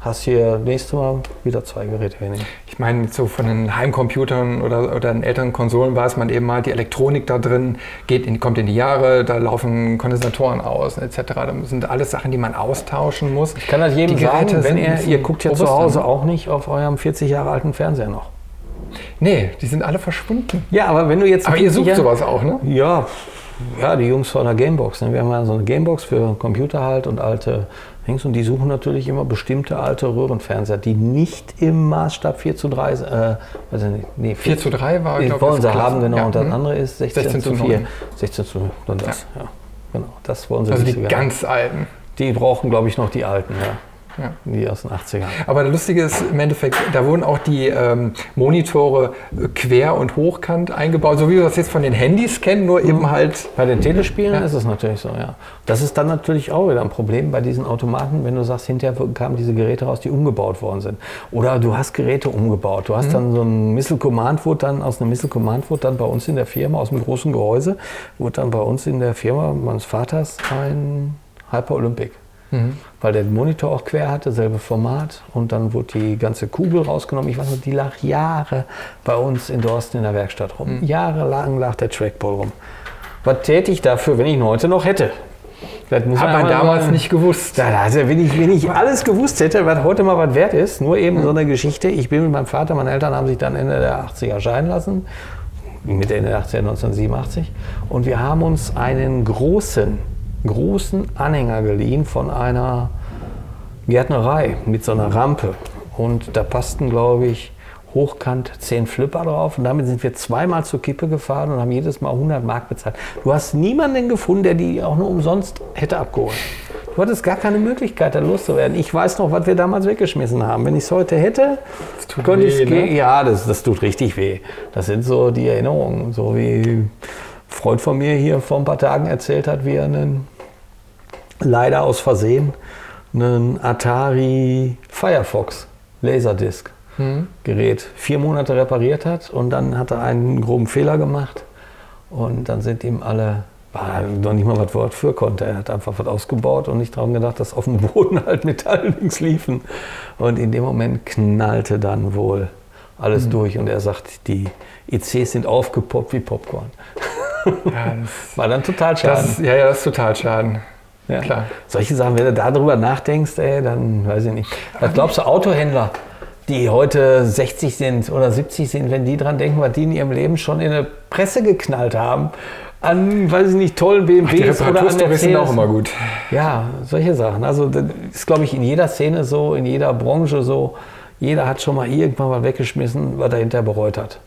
Speaker 2: Hast hier nächstes Mal wieder zwei Geräte weniger.
Speaker 1: Ich meine, so von den Heimcomputern oder, oder den älteren Konsolen weiß man eben mal, die Elektronik da drin geht in, kommt in die Jahre, da laufen Kondensatoren aus etc. Da sind alles Sachen, die man austauschen muss.
Speaker 2: Ich kann das jedem die sagen, wenn ihr, ihr guckt ja zu Hause auch nicht auf eurem 40 Jahre alten Fernseher noch.
Speaker 1: Nee, die sind alle verschwunden.
Speaker 2: Ja, aber wenn du jetzt.
Speaker 1: Aber ihr sucht sowas auch, ne?
Speaker 2: Ja, ja, die Jungs von der Gamebox. Ne? Wir haben ja so eine Gamebox für Computer halt und alte Dings und die suchen natürlich immer bestimmte alte Röhrenfernseher, die nicht im Maßstab 4 zu 3, äh,
Speaker 1: nicht, nee, 4, 4 zu 3 war,
Speaker 2: glaube ich. Wollen sie haben, genau. Ja. Und das mhm. andere ist 16, 16 zu 4. 16 zu 4, dann das, ja. ja. Genau, das wollen sie
Speaker 1: Also die ganz alten.
Speaker 2: Die brauchen, glaube ich, noch die alten, ja. Ja. Die aus den 80ern.
Speaker 1: Aber das Lustige ist im Endeffekt, da wurden auch die ähm, Monitore quer und hochkant eingebaut, so wie wir das jetzt von den Handys kennen, nur mhm. eben halt.
Speaker 2: Bei den Telespielen ja. ist es natürlich so, ja. Das ist dann natürlich auch wieder ein Problem bei diesen Automaten, wenn du sagst, hinterher kamen diese Geräte raus, die umgebaut worden sind. Oder du hast Geräte umgebaut. Du hast mhm. dann so ein Missile Command, wurde dann aus einem Missile Command, wurde dann bei uns in der Firma, aus einem großen Gehäuse, wurde dann bei uns in der Firma meines Vaters ein Hyper Olympic. Mhm. Weil der Monitor auch quer hatte, selbe Format. Und dann wurde die ganze Kugel rausgenommen. Ich weiß noch, die lag Jahre bei uns in Dorsten in der Werkstatt rum. Mhm. Jahrelang lag der Trackball rum. Was täte ich dafür, wenn ich ihn heute noch hätte?
Speaker 1: Das muss Hat man damals sagen. nicht gewusst.
Speaker 2: Also, wenn, ich, wenn ich alles gewusst hätte, was heute mal was wert ist, nur eben mhm. so eine Geschichte. Ich bin mit meinem Vater, meine Eltern haben sich dann Ende der 80er scheiden lassen. Mitte Ende der 80er, 1987. Und wir haben uns einen großen, großen Anhänger geliehen von einer Gärtnerei mit so einer Rampe. Und da passten, glaube ich, hochkant 10 Flipper drauf und damit sind wir zweimal zur Kippe gefahren und haben jedes Mal 100 Mark bezahlt. Du hast niemanden gefunden, der die auch nur umsonst hätte abgeholt. Du hattest gar keine Möglichkeit, da loszuwerden. Ich weiß noch, was wir damals weggeschmissen haben. Wenn ich es heute hätte, könnte ich es ne? Ja, das, das tut richtig weh. Das sind so die Erinnerungen. So wie Freund von mir hier vor ein paar Tagen erzählt hat, wie er einen, leider aus Versehen einen Atari Firefox Laserdisc mhm. Gerät vier Monate repariert hat und dann hat er einen groben Fehler gemacht und dann sind ihm alle, war noch nicht mal was Wort für konnte. Er hat einfach was ausgebaut und nicht daran gedacht, dass auf dem Boden [laughs] halt Metalldings liefen. Und in dem Moment knallte dann wohl alles mhm. durch und er sagt, die ICs sind aufgepoppt wie Popcorn. [laughs] Ja, [laughs] war dann total
Speaker 1: schade. Ja, ja, das ist total schade.
Speaker 2: Ja. Klar. Solche Sachen, wenn du darüber nachdenkst, ey, dann weiß ich nicht. Was glaubst du, Autohändler? die heute 60 sind oder 70 sind, wenn die dran denken, was die in ihrem Leben schon in der Presse geknallt haben, an, weiß ich nicht, tollen BMWs
Speaker 1: oder an Mercedes. sind auch immer gut.
Speaker 2: Ja, solche Sachen. Also das ist, glaube ich, in jeder Szene so, in jeder Branche so. Jeder hat schon mal irgendwann mal weggeschmissen, was er hinterher bereut hat.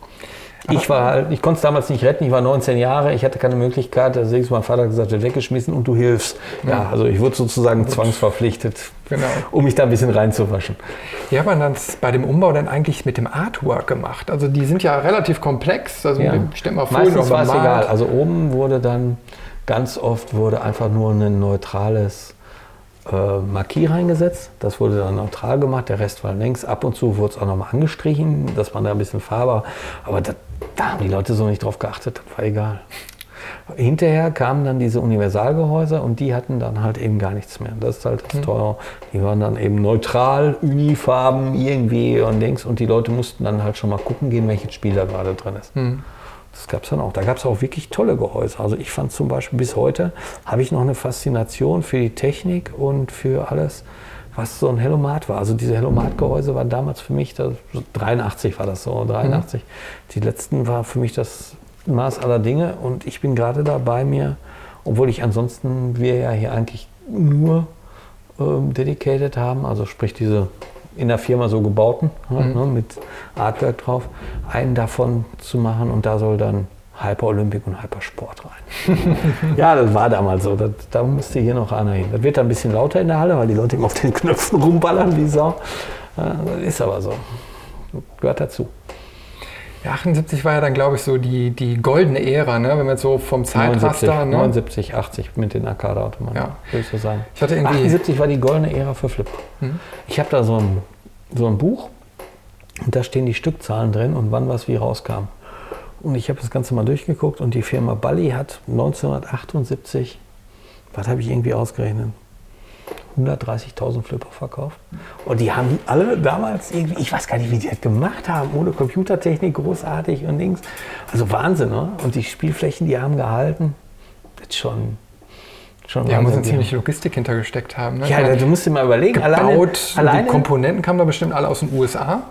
Speaker 2: Ich war halt, ich konnte es damals nicht retten, ich war 19 Jahre, ich hatte keine Möglichkeit, deswegen ist mein Vater gesagt, wird weggeschmissen und du hilfst. Ja, also ich wurde sozusagen zwangsverpflichtet, genau. um mich da ein bisschen reinzuwaschen.
Speaker 1: Wie hat man das bei dem Umbau dann eigentlich mit dem Artwork gemacht? Also die sind ja relativ komplex, also
Speaker 2: ja. stell mal vor, Meistens war es egal. Also oben wurde dann, ganz oft wurde einfach nur ein neutrales äh, Marquis reingesetzt. Das wurde dann neutral gemacht, der Rest war längs. Ab und zu wurde es auch nochmal angestrichen, dass man da ein bisschen Farbe. Aber das, da haben die Leute so nicht drauf geachtet, das war egal. Hinterher kamen dann diese Universalgehäuse und die hatten dann halt eben gar nichts mehr. Das ist halt das mhm. Teure. Die waren dann eben neutral, Unifarben irgendwie und Dings und die Leute mussten dann halt schon mal gucken gehen, welches Spiel da gerade drin ist. Mhm. Das gab es dann auch. Da gab es auch wirklich tolle Gehäuse. Also ich fand zum Beispiel bis heute, habe ich noch eine Faszination für die Technik und für alles, was so ein Hellomat war. Also diese Hellomat-Gehäuse waren damals für mich, das, 83 war das so, 83. Mhm. Die letzten war für mich das Maß aller Dinge und ich bin gerade dabei mir, obwohl ich ansonsten, wir ja hier eigentlich nur ähm, dedicated haben, also sprich diese in der Firma so gebauten, mhm. ne, mit Artwork drauf, einen davon zu machen und da soll dann Hyper Olympic und Hypersport rein. [laughs] ja, das war damals so. Das, da musste hier noch einer hin. Das wird dann ein bisschen lauter in der Halle, weil die Leute immer auf den Knöpfen [laughs] rumballern wie Sau. Das ist aber so. Gehört dazu.
Speaker 1: Ja, 78 war ja dann, glaube ich, so die, die goldene Ära, ne? wenn man jetzt so vom Zeitraster...
Speaker 2: 79, ne? 79 80 mit den Arcade-Automaten,
Speaker 1: ja.
Speaker 2: würde ich so sagen.
Speaker 1: Ich hatte
Speaker 2: irgendwie 78 war die goldene Ära für Flip. Hm. Ich habe da so ein, so ein Buch und da stehen die Stückzahlen drin und wann was wie rauskam. Und ich habe das Ganze mal durchgeguckt und die Firma Bally hat 1978, was habe ich irgendwie ausgerechnet, 130.000 Flipper verkauft. Und die haben die alle damals irgendwie, ich weiß gar nicht, wie die das gemacht haben, ohne Computertechnik, großartig und Dings. Also Wahnsinn, ne? Und die Spielflächen, die haben gehalten. Das ist schon.
Speaker 1: Schon ja, muss eine ziemlich Logistik hintergesteckt haben. Ne?
Speaker 2: Ja, du musst dir mal überlegen.
Speaker 1: Gebaut, alleine, alleine, die Komponenten kamen da bestimmt alle aus den USA.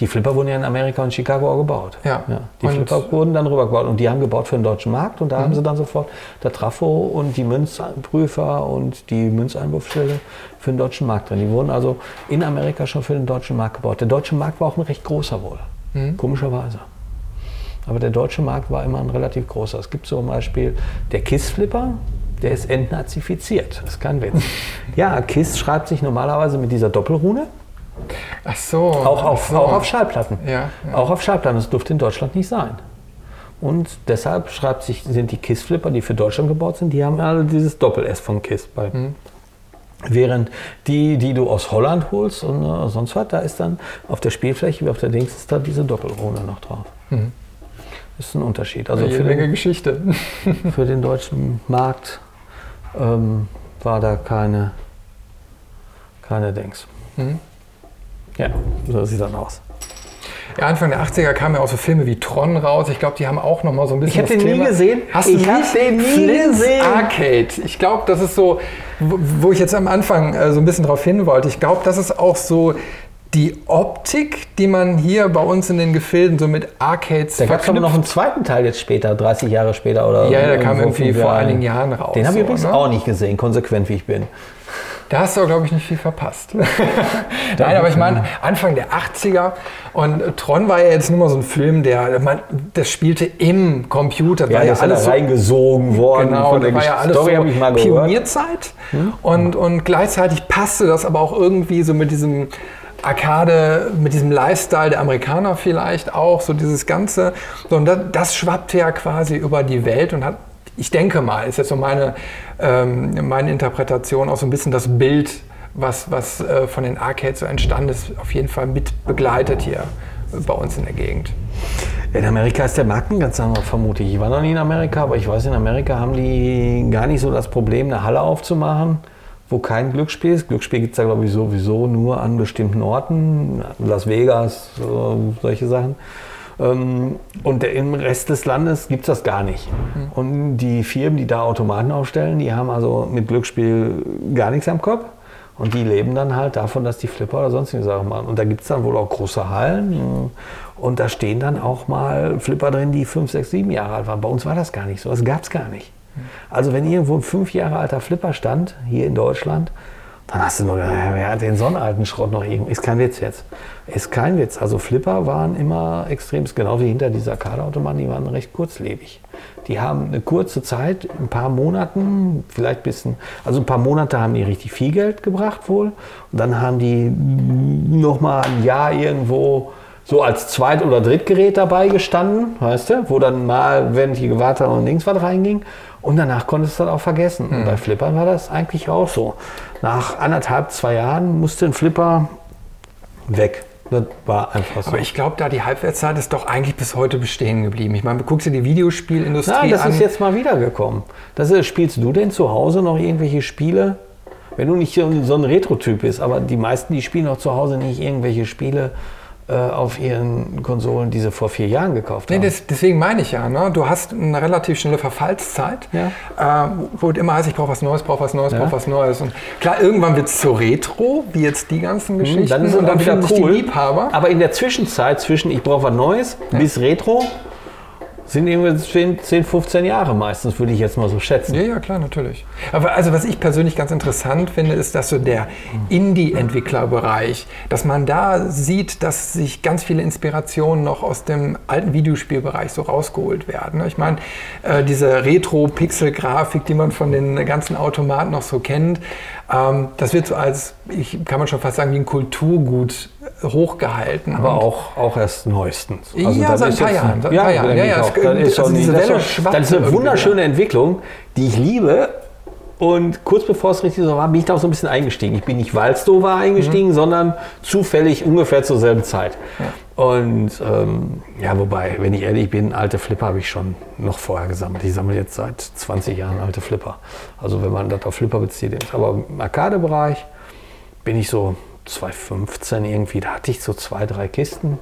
Speaker 2: Die Flipper wurden ja in Amerika und Chicago auch gebaut.
Speaker 1: Ja.
Speaker 2: ja. Die und Flipper wurden dann rübergebaut und die haben gebaut für den deutschen Markt und da mhm. haben sie dann sofort der Trafo und die Münzprüfer und die Münzeinwurfstelle für den deutschen Markt drin. Die wurden also in Amerika schon für den deutschen Markt gebaut. Der deutsche Markt war auch ein recht großer wohl, mhm. komischerweise. Aber der deutsche Markt war immer ein relativ großer. Es gibt zum Beispiel der KISS-Flipper, der ist entnazifiziert. Das ist kein Witz. [laughs] ja, KISS schreibt sich normalerweise mit dieser Doppelrune.
Speaker 1: Ach so.
Speaker 2: Auch auf,
Speaker 1: so.
Speaker 2: auch auf Schallplatten.
Speaker 1: Ja,
Speaker 2: ja. Auch auf Schallplatten. Das durfte in Deutschland nicht sein. Und deshalb schreibt sich, sind die KISS-Flipper, die für Deutschland gebaut sind, die haben alle dieses Doppel-S von KISS bei. Mhm. Während die, die du aus Holland holst und äh, sonst was, da ist dann auf der Spielfläche wie auf der Dings ist da diese Doppelrune noch drauf. Mhm. Das ist ein Unterschied.
Speaker 1: Also für Menge den, Geschichte. [laughs]
Speaker 2: für den deutschen Markt ähm, war da keine, keine Dings. Mhm. Ja, so sieht das aus.
Speaker 1: Ja, Anfang der 80er kamen ja auch so Filme wie Tron raus. Ich glaube, die haben auch noch mal so ein bisschen
Speaker 2: Ich habe den nie gesehen.
Speaker 1: Hast du
Speaker 2: ich habe den nie
Speaker 1: Flint's
Speaker 2: gesehen.
Speaker 1: Arcade. Ich glaube, das ist so, wo ich jetzt am Anfang äh, so ein bisschen drauf hin wollte. Ich glaube, das ist auch so die Optik, die man hier bei uns in den Gefilden so mit Arcades
Speaker 2: Da gab es aber noch einen zweiten Teil jetzt später, 30 Jahre später oder
Speaker 1: Ja, der kam irgendwie vor einigen Jahren raus.
Speaker 2: Den habe ich
Speaker 1: so,
Speaker 2: übrigens
Speaker 1: ne?
Speaker 2: auch nicht gesehen, konsequent wie ich bin.
Speaker 1: Da hast du, glaube ich, nicht viel verpasst. [laughs] Nein, aber ich meine, Anfang der 80er und Tron war ja jetzt nur mal so ein Film, der, man, das spielte im Computer.
Speaker 2: Ja,
Speaker 1: war
Speaker 2: ist ja
Speaker 1: alles so,
Speaker 2: reingesogen worden
Speaker 1: genau,
Speaker 2: von der
Speaker 1: war ja alles
Speaker 2: Story, habe ich
Speaker 1: so
Speaker 2: mal gehört. Hm?
Speaker 1: Pionierzeit und, und gleichzeitig passte das aber auch irgendwie so mit diesem Arcade, mit diesem Lifestyle der Amerikaner vielleicht auch, so dieses Ganze. So, und das, das schwappte ja quasi über die Welt und hat, ich denke mal, ist jetzt so meine, ähm, meine Interpretation, auch so ein bisschen das Bild, was, was äh, von den Arcades so entstanden ist, auf jeden Fall mit begleitet hier bei uns in der Gegend.
Speaker 2: In Amerika ist der Markt ein ganz anderer, vermute ich. Ich war noch nie in Amerika, aber ich weiß, in Amerika haben die gar nicht so das Problem, eine Halle aufzumachen, wo kein Glücksspiel ist. Glücksspiel gibt es da, glaube ich, sowieso nur an bestimmten Orten, Las Vegas, so, solche Sachen. Ähm, Und der- im Rest des Landes gibt es das gar nicht. Und die Firmen, die da Automaten aufstellen, die haben also mit Glücksspiel gar nichts am Kopf. Und die leben dann halt davon, dass die Flipper oder sonstige Sachen machen. Und da gibt es dann wohl auch große Hallen. Und da stehen dann auch mal Flipper drin, die fünf, sechs, sieben Jahre alt waren. Bei uns war das gar nicht so. Das gab es gar nicht. Also wenn irgendwo ein fünf Jahre alter Flipper stand, hier in Deutschland, dann hast du nur gedacht, wer den so einen alten Schrott noch irgendwo? Ist kein Witz jetzt. Ist kein Witz. Also Flipper waren immer extrem, genau wie hinter dieser Arcade-Automaten, die waren recht kurzlebig. Die haben eine kurze Zeit, ein paar Monaten, vielleicht ein bisschen, also ein paar Monate haben die richtig viel Geld gebracht wohl. Und dann haben die nochmal ein Jahr irgendwo so als Zweit- oder Drittgerät dabei gestanden, weißt du, wo dann mal, wenn die gewartet haben und links was reinging. Und danach konntest du das auch vergessen. Und bei Flippern war das eigentlich auch so. Nach anderthalb, zwei Jahren musste ein Flipper weg. Das war einfach so.
Speaker 1: Aber ich glaube, da die Halbwertszeit ist doch eigentlich bis heute bestehen geblieben. Ich meine, du guckst dir die Videospielindustrie
Speaker 2: Nein, das
Speaker 1: an.
Speaker 2: ist jetzt mal wiedergekommen. Das ist, spielst du denn zu Hause noch irgendwelche Spiele? Wenn du nicht so ein Retro-Typ bist, aber die meisten, die spielen auch zu Hause nicht irgendwelche Spiele auf ihren Konsolen, die sie vor vier Jahren gekauft
Speaker 1: Nee,
Speaker 2: haben.
Speaker 1: das, deswegen meine ich ja, ne? du hast eine relativ schnelle Verfallszeit,
Speaker 2: Ja.
Speaker 1: äh, wo es immer heißt, ich brauche was Neues, brauche was Neues,
Speaker 2: Ja.
Speaker 1: brauche was Neues. Und klar, irgendwann wird es zu Retro, wie jetzt die ganzen Geschichten.
Speaker 2: Hm, dann ist es
Speaker 1: und dann
Speaker 2: wieder
Speaker 1: sich
Speaker 2: cool.
Speaker 1: die Liebhaber.
Speaker 2: Aber in der Zwischenzeit zwischen ich brauche was Neues bis Retro sind irgendwie 10, 10, 15 Jahre meistens, würde ich jetzt mal so schätzen.
Speaker 1: Ja, ja, klar, natürlich. Aber also was ich persönlich ganz interessant finde, ist, dass so der Indie-Entwicklerbereich, dass man da sieht, dass sich ganz viele Inspirationen noch aus dem alten Videospielbereich so rausgeholt werden. Ich meine, äh, diese Retro-Pixel-Grafik, die man von den ganzen Automaten noch so kennt, ähm, das wird so als, ich, kann man schon fast sagen, wie ein Kulturgut hochgehalten.
Speaker 2: Aber auch, auch erst neuestens.
Speaker 1: Ja,
Speaker 2: das
Speaker 1: seit ein paar Jahren,
Speaker 2: Ja,
Speaker 1: paar Jahren.
Speaker 2: denke
Speaker 1: Ja, ja,
Speaker 2: auch. Das ist
Speaker 1: also diese
Speaker 2: das ist Das eine wunderschöne Entwicklung, die ich liebe. Und kurz bevor es richtig so war, bin ich da auch so ein bisschen eingestiegen. Ich bin nicht Walstover eingestiegen,
Speaker 1: Mhm.
Speaker 2: sondern zufällig ungefähr zur selben Zeit. Und ähm, ja, wobei, wenn ich ehrlich bin, alte Flipper habe ich schon noch vorher gesammelt. Ich sammle jetzt seit 20 Jahren alte Flipper. Also wenn man das auf Flipper bezieht. Aber im Arcade-Bereich bin ich so 2015 irgendwie, da hatte ich so zwei, drei Kisten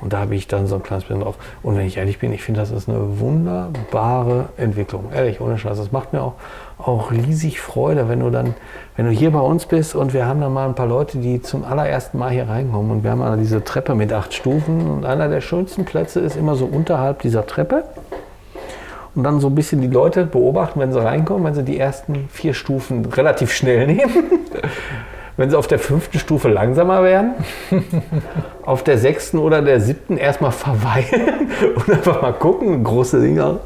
Speaker 2: und da habe ich dann so ein kleines bisschen drauf. Und wenn ich ehrlich bin, ich finde, das ist eine wunderbare Entwicklung. Ehrlich, ohne Scheiß. Das macht mir auch, auch riesig Freude, wenn du dann, wenn du hier bei uns bist und wir haben dann mal ein paar Leute, die zum allerersten Mal hier reinkommen und wir haben dann diese Treppe mit acht Stufen und einer der schönsten Plätze ist immer so unterhalb dieser Treppe. Und dann so ein bisschen die Leute beobachten, wenn sie reinkommen, wenn sie die ersten vier Stufen relativ schnell [laughs] nehmen. Wenn sie auf der fünften Stufe langsamer werden, auf der sechsten oder der siebten erstmal verweilen [laughs] und einfach mal gucken, große Dinger.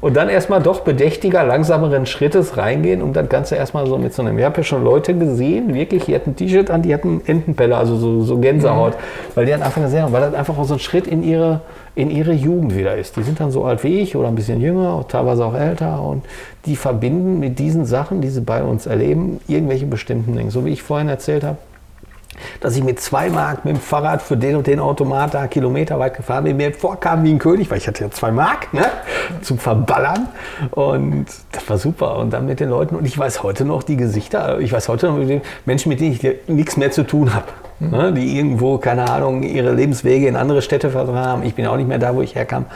Speaker 2: Und dann erstmal doch bedächtiger, langsameren Schrittes reingehen und das Ganze erstmal so mit so einem. Ich habe ja schon Leute gesehen, wirklich, die hatten ein T-Shirt an, die hatten Entenpelle, also so, so Gänsehaut, weil die dann einfach gesehen haben, weil das einfach auch so ein Schritt in ihre, in ihre Jugend wieder ist. Die sind dann so alt wie ich oder ein bisschen jünger, teilweise auch älter und die verbinden mit diesen Sachen, die sie bei uns erleben, irgendwelche bestimmten Dinge. So wie ich vorhin erzählt habe, dass ich mit zwei Mark mit dem Fahrrad für den und den Automat da kilometerweit gefahren bin, mir vorkam wie ein König, weil ich hatte ja zwei Mark ne, zum Verballern und das war super. Und dann mit den Leuten und ich weiß heute noch die Gesichter, ich weiß heute noch mit den Menschen, mit denen ich nichts mehr zu tun habe. ne, die irgendwo, keine Ahnung, ihre Lebenswege in andere Städte vertragen haben. Ich bin auch nicht mehr da, wo ich herkam.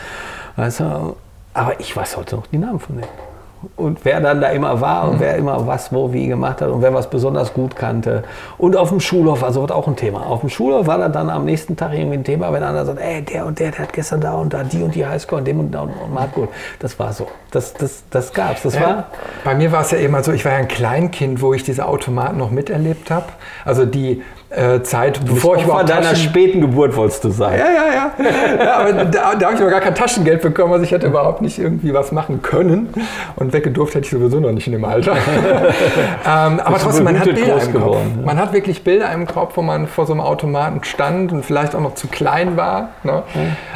Speaker 2: Weißt du? Aber ich weiß heute noch die Namen von denen und wer dann da immer war und wer immer was, wo, wie gemacht hat und wer was besonders gut kannte. Und auf dem Schulhof war sowas auch ein Thema. Auf dem Schulhof war das dann am nächsten Tag irgendwie ein Thema, wenn einer sagt, ey, der und der, der hat gestern da und da die und die Highscore und dem und da und, und gut. Das war so. Das, das, das gab's. Das ja, war
Speaker 1: bei mir war es ja immer so, ich war ja ein Kleinkind, wo ich diese Automaten noch miterlebt habe. Also die äh, Zeit,
Speaker 2: du bevor ich überhaupt deiner späten Geburt wolltest du sein.
Speaker 1: Ja, ja, ja. ja aber da, da habe ich aber gar kein Taschengeld bekommen, also ich hätte überhaupt nicht irgendwie was machen können. Und weggedurft hätte ich sowieso noch nicht in dem Alter. [laughs] ähm, aber trotzdem, man hat Bilder im Kopf. Ja. Man hat wirklich Bilder im Kopf, wo man vor so einem Automaten stand und vielleicht auch noch zu klein war ne?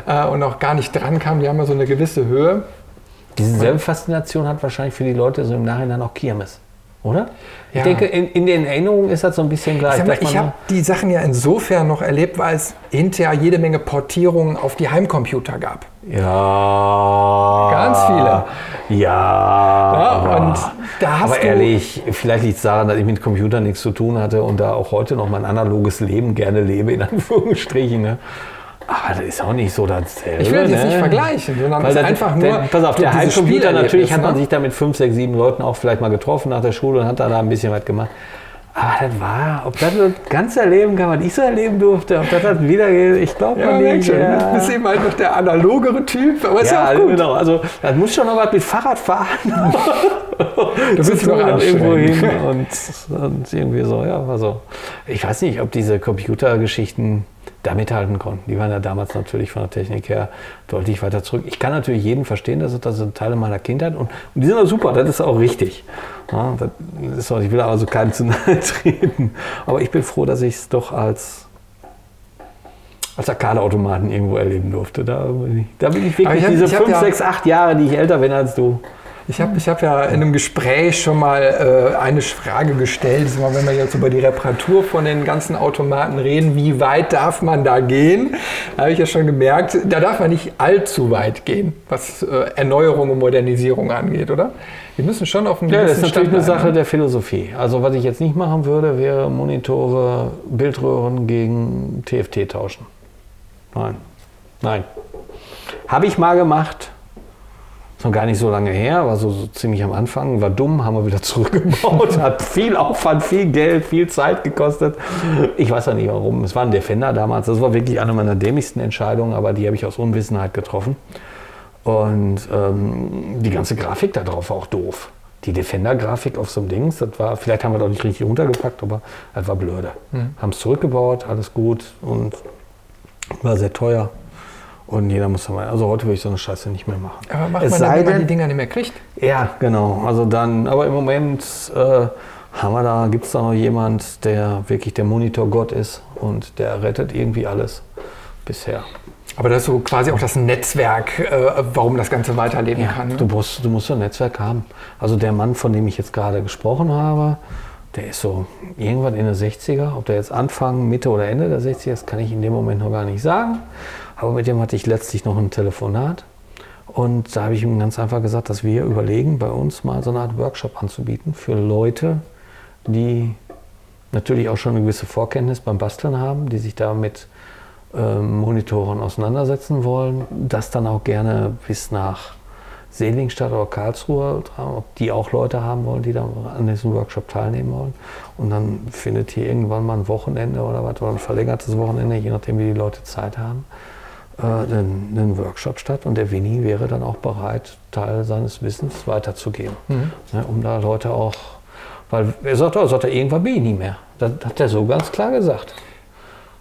Speaker 1: Ja. Äh, und auch gar nicht dran kam. Die haben ja so eine gewisse Höhe.
Speaker 2: Diese Faszination hat wahrscheinlich für die Leute so im Nachhinein auch Kirmes. Oder? Ja. Ich denke, in, in, den Erinnerungen ist das so ein bisschen gleich.
Speaker 1: Ich, ich habe die Sachen ja insofern noch erlebt, weil es hinterher jede Menge Portierungen auf die Heimcomputer gab.
Speaker 2: Ja.
Speaker 1: Ganz viele.
Speaker 2: Ja. ja und da hast aber ehrlich, vielleicht liegt es daran, dass ich mit Computern nichts zu tun hatte und da auch heute noch mein analoges Leben gerne lebe, in Anführungsstrichen. Ne? Aber das ist auch nicht so dasselbe.
Speaker 1: Ich will das ne? nicht vergleichen, sondern
Speaker 2: Weil das einfach nur. Pass auf, der Heimcomputer, natürlich hat man ne? sich da mit fünf, sechs, sieben Leuten auch vielleicht mal getroffen nach der Schule und hat da ein bisschen was gemacht. Aber das war, ob das das ganze Leben kann, was ich so erleben durfte, ob das das wieder geht, ich glaube ja, nicht.
Speaker 1: Schon. Ja. Du bist eben halt noch der analogere Typ, aber ist ja, ja auch gut. Genau.
Speaker 2: Also, das muss schon noch was mit Fahrrad fahren. [laughs]
Speaker 1: du [laughs] bist noch
Speaker 2: irgendwo hin [laughs] und, und irgendwie so, ja, also. Ich weiß nicht, ob diese Computergeschichten da mithalten konnten. Die waren ja damals natürlich von der Technik her deutlich weiter zurück. Ich kann natürlich jeden verstehen, dass das sind Teile meiner Kindheit und, und die sind auch super, das ist auch richtig. Ja, das ist auch, ich will also keinem zu [laughs] nahe treten, aber ich bin froh, dass ich es doch als als Arcade-Automaten irgendwo erleben durfte. Da, da bin ich wirklich ich hab, diese 5, 6, 8 Jahre, die ich älter bin als du.
Speaker 1: Ich habe ich hab ja in einem Gespräch schon mal äh, eine Frage gestellt, mal, wenn wir jetzt über die Reparatur von den ganzen Automaten reden, wie weit darf man da gehen? Da habe ich ja schon gemerkt, da darf man nicht allzu weit gehen, was äh, Erneuerung und Modernisierung angeht, oder? Wir müssen schon auf einen
Speaker 2: Ja, das ist natürlich eine Sache der Philosophie. Also was ich jetzt nicht machen würde, wäre Monitore, Bildröhren gegen TFT tauschen. Nein. Nein. Habe ich mal gemacht, ist noch gar nicht so lange her, war so, so, ziemlich am Anfang, war dumm, haben wir wieder [laughs] zurückgebaut, hat viel Aufwand, viel Geld, viel Zeit gekostet. Ich weiß ja nicht warum. Es war ein Defender damals, das war wirklich eine meiner dämlichsten Entscheidungen, aber die habe ich aus Unwissenheit getroffen. Und ähm, die ganze Grafik da drauf war auch doof. Die Defender-Grafik auf so einem Ding, das war, vielleicht haben wir doch nicht richtig runtergepackt, aber das war blöde. Mhm. Haben es zurückgebaut, alles gut und war sehr teuer. Und jeder muss dabei. Also heute würde ich so eine Scheiße nicht mehr machen.
Speaker 1: Aber macht es man dann, wenn man die Dinger nicht mehr kriegt?
Speaker 2: Ja, genau. Also dann, aber im Moment äh, haben wir da, gibt es da noch jemand, der wirklich der Monitorgott ist und der rettet irgendwie alles bisher.
Speaker 1: Aber das ist so quasi auch das Netzwerk, äh, warum das Ganze weiterleben ja, kann. Ne?
Speaker 2: Du, musst, du musst ein Netzwerk haben. Also der Mann, von dem ich jetzt gerade gesprochen habe, der ist so irgendwann in den 60er. Ob der jetzt Anfang, Mitte oder Ende der 60er ist, kann ich in dem Moment noch gar nicht sagen. Aber mit dem hatte ich letztlich noch ein Telefonat. Und da habe ich ihm ganz einfach gesagt, dass wir überlegen, bei uns mal so eine Art Workshop anzubieten für Leute, die natürlich auch schon eine gewisse Vorkenntnis beim Basteln haben, die sich da mit äh, Monitoren auseinandersetzen wollen, das dann auch gerne bis nach Seligenstadt oder Karlsruhe, ob die auch Leute haben wollen, die da an diesem Workshop teilnehmen wollen. Und dann findet hier irgendwann mal ein Wochenende oder was, oder ein verlängertes Wochenende, je nachdem, wie die Leute Zeit haben äh, einen, einen, Workshop statt und der Winnie wäre dann auch bereit, Teil seines Wissens weiterzugeben. Mhm. Ja, um da Leute auch, weil er sagt, oh, sagt er, irgendwann bin ich nie mehr. Das hat er so ganz klar gesagt.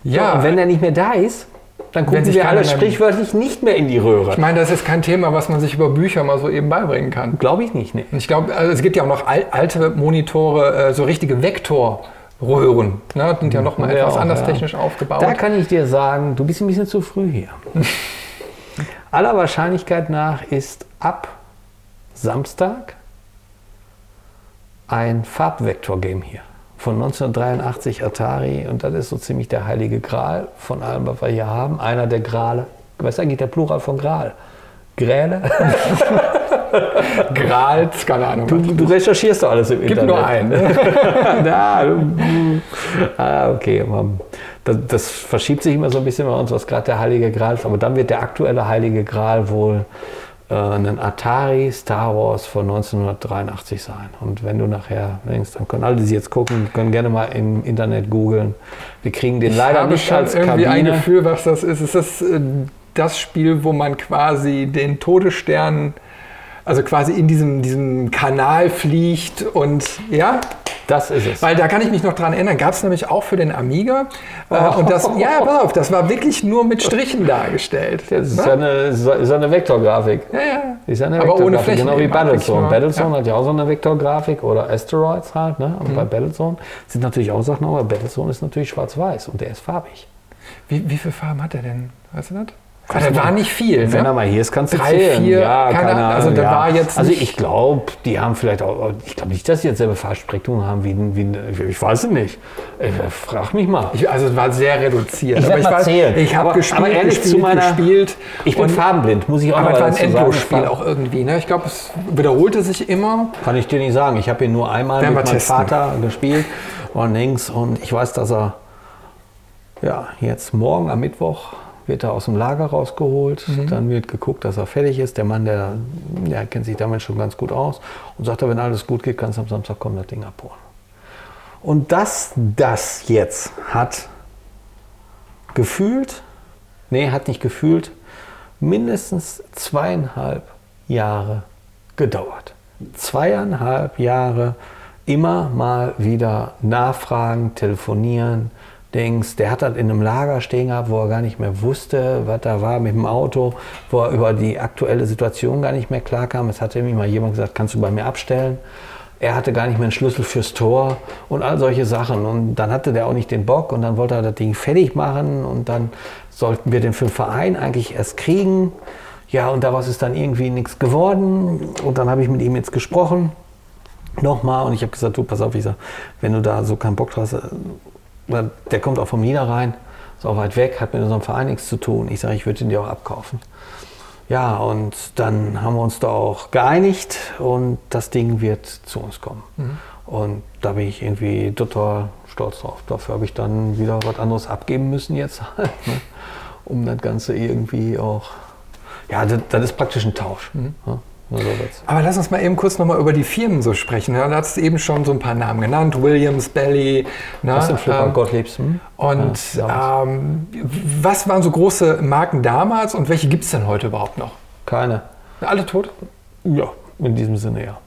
Speaker 2: Ja. So, und wenn er nicht mehr da ist, dann gucken wir alle sprichwörtlich nicht mehr in die Röhre.
Speaker 1: Ich meine, das ist kein Thema, was man sich über Bücher mal so eben beibringen kann.
Speaker 2: Glaube ich nicht. Nee.
Speaker 1: Ich glaube, also es gibt ja auch noch alte Monitore, äh, so richtige Vektor. Röhren. Ne? Sind ja nochmal ja, etwas auch, anders ja. technisch aufgebaut.
Speaker 2: Da kann ich dir sagen, du bist ein bisschen zu früh hier. [laughs] Aller Wahrscheinlichkeit nach ist ab Samstag ein Farbvektor-Game hier. Von 1983 Atari und das ist so ziemlich der heilige Gral von allem, was wir hier haben. Einer der Grale. Was ist eigentlich der Plural von Gral? Gräle?
Speaker 1: Grals, keine Ahnung.
Speaker 2: Du, du, recherchierst doch alles im
Speaker 1: Gib
Speaker 2: Internet.
Speaker 1: Gib nur einen. [laughs]
Speaker 2: ja, ah, okay. das, das verschiebt sich immer so ein bisschen bei uns, was gerade der Heilige Gral ist. Aber dann wird der aktuelle Heilige Gral wohl äh, ein Atari Star Wars von 1983 sein. Und wenn du nachher denkst, dann können alle, die jetzt gucken, können gerne mal im Internet googeln. Wir kriegen den
Speaker 1: Ich
Speaker 2: leider
Speaker 1: habe
Speaker 2: nicht als
Speaker 1: irgendwie
Speaker 2: Kabine.
Speaker 1: ein Gefühl, was das ist. Ist das äh, das Spiel, wo man quasi den Todesstern, also quasi in diesem, diesem Kanal fliegt und ja?
Speaker 2: Das ist es.
Speaker 1: Weil da kann ich mich noch dran erinnern, gab es nämlich auch für den Amiga. Äh,
Speaker 2: Oh.
Speaker 1: und das, ja, pass auf, das war wirklich nur mit Strichen dargestellt.
Speaker 2: Das ist ja eine, ist eine Vektorgrafik.
Speaker 1: ja, ja.
Speaker 2: Ist eine
Speaker 1: Aber ohne Flächen
Speaker 2: Genau wie Battlezone. Battlezone
Speaker 1: ja. Mhm.
Speaker 2: hat ja auch so eine Vektorgrafik oder Asteroids halt. Ne? Und bei Battlezone sind natürlich auch Sachen, aber Battlezone ist natürlich schwarz-weiß und der ist farbig.
Speaker 1: Wie, wie viele Farben hat er denn? Weißt du das? Ah, das war nicht viel.
Speaker 2: Wenn
Speaker 1: Ne?
Speaker 2: er mal hier ist, kannst du
Speaker 1: Drei,
Speaker 2: zählen.
Speaker 1: vier,
Speaker 2: ja,
Speaker 1: keine
Speaker 2: keine
Speaker 1: Ahnung. Also da
Speaker 2: ja.
Speaker 1: war jetzt
Speaker 2: Also ich glaube, die haben vielleicht auch, ich glaube nicht, dass sie jetzt selber Farbspektrum haben wie, wie ich weiß es nicht. Ich, frag mich mal.
Speaker 1: Ich, also es war sehr reduziert.
Speaker 2: Ich
Speaker 1: aber ich,
Speaker 2: mal
Speaker 1: weiß,
Speaker 2: zählen.
Speaker 1: ich habe
Speaker 2: Aber-
Speaker 1: gespielt,
Speaker 2: aber ehrlich,
Speaker 1: gespielt,
Speaker 2: zu meiner-
Speaker 1: gespielt.
Speaker 2: Ich bin
Speaker 1: und-
Speaker 2: farbenblind, muss ich auch
Speaker 1: Aber
Speaker 2: noch
Speaker 1: es war ein
Speaker 2: dazu sagen.
Speaker 1: Endlosspiel auch irgendwie. Ne? Ich glaube, es wiederholte sich immer.
Speaker 2: Kann ich dir nicht sagen. Ich habe ihn nur einmal
Speaker 1: Werden
Speaker 2: mit meinem
Speaker 1: testen.
Speaker 2: Vater gespielt und links und ich weiß, dass er ja jetzt morgen am Mittwoch wird er aus dem Lager rausgeholt.
Speaker 1: Mhm.
Speaker 2: Dann wird geguckt, dass er fertig ist. Der Mann, der, der kennt sich damit schon ganz gut aus und sagt, er, wenn alles gut geht, kannst du am Samstag kommen, das Ding abholen. Und dass das jetzt hat gefühlt, nee, hat nicht gefühlt, mindestens zweieinhalb Jahre gedauert. Zweieinhalb Jahre immer mal wieder nachfragen, telefonieren. Denkst, der hat das in einem Lager stehen gehabt, wo er gar nicht mehr wusste, was da war mit dem Auto, wo er über die aktuelle Situation gar nicht mehr klarkam. Es hatte ihm mal jemand gesagt, kannst du bei mir abstellen. Er hatte gar nicht mehr einen Schlüssel fürs Tor und all solche Sachen. Und dann hatte der auch nicht den Bock und dann wollte er das Ding fertig machen und dann sollten wir den für den Verein eigentlich erst kriegen. Ja, und daraus ist dann irgendwie nichts geworden. Und dann habe ich mit ihm jetzt gesprochen. Nochmal. Und ich habe gesagt, du, pass auf, ich sag, wenn du da so keinen Bock hast, äh, der kommt auch vom Niederrhein, ist auch weit weg, hat mit unserem Verein nichts zu tun. Ich sage, ich würde ihn dir auch abkaufen. Ja, und dann haben wir uns da auch geeinigt und das Ding wird zu uns kommen. Und da bin ich irgendwie total stolz drauf. Dafür habe ich dann wieder was anderes abgeben müssen jetzt, halt, [laughs] ne? um das Ganze irgendwie auch. Ja, das, das ist praktisch ein Tausch. Also das-
Speaker 1: Aber lass uns mal eben kurz nochmal über die Firmen so sprechen. Ja, du hast eben schon so ein paar Namen genannt. Williams, Belly. Ne?
Speaker 2: Was sind Flipper
Speaker 1: ähm,
Speaker 2: Gottliebs? Hm?
Speaker 1: Und
Speaker 2: Ja,
Speaker 1: ähm, was waren so große Marken damals und welche gibt es denn heute überhaupt noch?
Speaker 2: Keine.
Speaker 1: Alle tot?
Speaker 2: Ja, in diesem Sinne ja.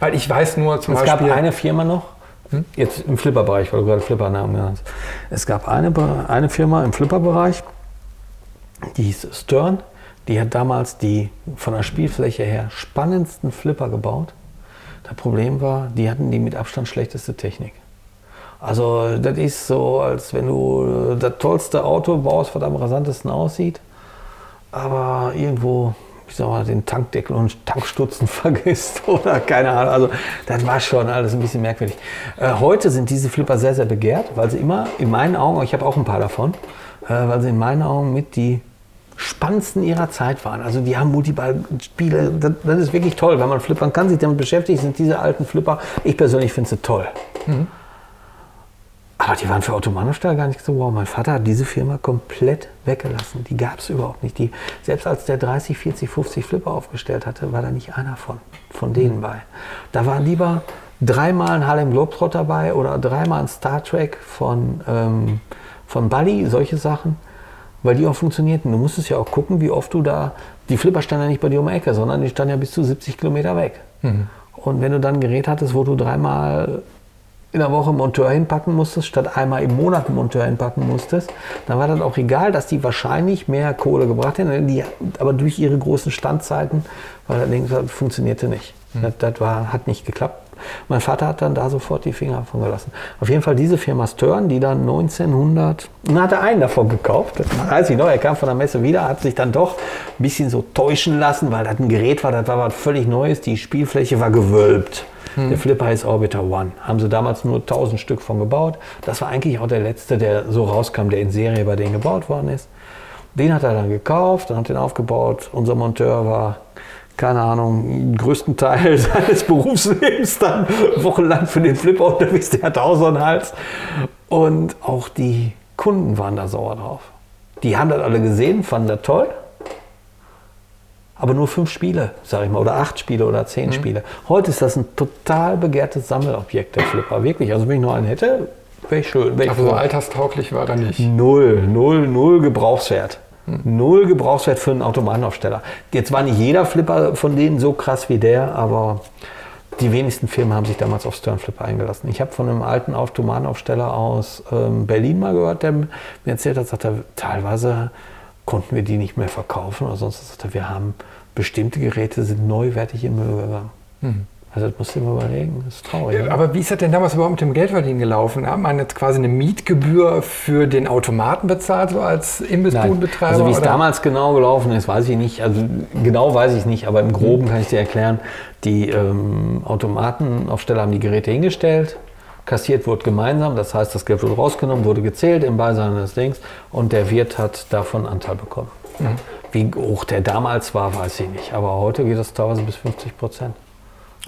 Speaker 1: Weil ich weiß nur zum
Speaker 2: Es
Speaker 1: Beispiel.
Speaker 2: gab eine Firma noch, jetzt im Flipper-Bereich, weil du gerade Flipper-Namen genannt hast. Es gab eine, eine Firma im Flipper-Bereich, die hieß Stern. Die hat damals die von der Spielfläche her spannendsten Flipper gebaut. Das Problem war, die hatten die mit Abstand schlechteste Technik. Also das ist so, als wenn du das tollste Auto baust, was am rasantesten aussieht, aber irgendwo, ich sag mal, den Tankdeckel und Tankstutzen [laughs] vergisst oder keine Ahnung. Also das war schon alles ein bisschen merkwürdig. Äh, heute sind diese Flipper sehr, sehr begehrt, weil sie immer in meinen Augen, ich habe auch ein paar davon, äh, weil sie in meinen Augen mit die spannendsten ihrer Zeit waren. Also die haben Multiball-Spiele, das, das ist wirklich toll. Wenn man flippern kann, sich damit beschäftigt, sind diese alten Flipper, ich persönlich finde sie toll. Aber die waren für Automatensteller gar nicht so wow. Mein Vater hat diese Firma komplett weggelassen. Die gab es überhaupt nicht. Die, selbst als der 30, 40, 50 Flipper aufgestellt hatte, war da nicht einer von, von denen bei. Da war lieber dreimal ein Harlem Globetrot dabei oder dreimal ein Star Trek von, ähm, von Buddy, solche Sachen, weil die auch funktionierten. Du musstest ja auch gucken, wie oft du da, die Flipper standen ja nicht bei dir um die Ecke, sondern die standen ja bis zu 70 Kilometer weg. Und wenn du dann ein Gerät hattest, wo du dreimal in der Woche Monteur hinpacken musstest, statt einmal im Monat Monteur hinpacken musstest, dann war das auch egal, dass die wahrscheinlich mehr Kohle gebracht hätten, die, aber durch ihre großen Standzeiten, weil das funktionierte nicht. Das, das war, hat nicht geklappt. Mein Vater hat dann da sofort die Finger von gelassen. Auf jeden Fall diese Firma Stern, die dann 1900, und hat er einen davon gekauft, das weiß ich noch, er kam von der Messe wieder, hat sich dann doch ein bisschen so täuschen lassen, weil das ein Gerät war, das war was völlig Neues, die Spielfläche war gewölbt. Der Flipper heißt Orbiter One. Haben sie damals nur 1000 Stück von gebaut. Das war eigentlich auch der letzte, der so rauskam, der in Serie bei denen gebaut worden ist. Den hat er dann gekauft und hat den aufgebaut. Unser Monteur war, keine Ahnung, den größten Teil [laughs] seines Berufslebens dann wochenlang für den Flipper unterwegs. Der hatte auch so einen Hals. Und auch die Kunden waren da sauer drauf. Die haben das alle gesehen, fanden das toll. Aber nur fünf Spiele, sage ich mal, oder acht Spiele oder zehn mhm. Spiele. Heute ist das ein total begehrtes Sammelobjekt, der Flipper. Wirklich. Also, wenn ich nur einen hätte, wäre ich schön. Wär ich
Speaker 1: Aber so alterstauglich war er nicht.
Speaker 2: Null, null, null Gebrauchswert. Null Gebrauchswert für einen Automatenaufsteller. Jetzt war nicht jeder Flipper von denen so krass wie der, aber die wenigsten Firmen haben sich damals auf Stern Flipper eingelassen. Ich habe von einem alten Automatenaufsteller aus ähm, Berlin mal gehört, der mir erzählt hat, sagt er, teilweise konnten wir die nicht mehr verkaufen oder sonst was. Sagt er, wir haben bestimmte Geräte sind neuwertig in Müll gegangen. Mhm. Also das musst du dir mal überlegen, das ist traurig.
Speaker 1: Ja, aber wie ist das denn damals überhaupt mit dem Geldverdienen gelaufen? Hat man jetzt quasi eine Mietgebühr für den Automaten bezahlt, so als Imbissbudenbetreiber?
Speaker 2: Also wie es damals genau gelaufen ist, weiß ich nicht. Also genau weiß ich nicht, aber im Groben kann ich dir erklären, die ähm, Automatenaufsteller haben die Geräte hingestellt, kassiert wurde gemeinsam, das heißt, das Geld wurde rausgenommen, wurde gezählt im Beisein des Dings und der Wirt hat davon Anteil bekommen. Mhm. Wie hoch der damals war, weiß ich nicht, aber heute geht das teilweise bis 50 Prozent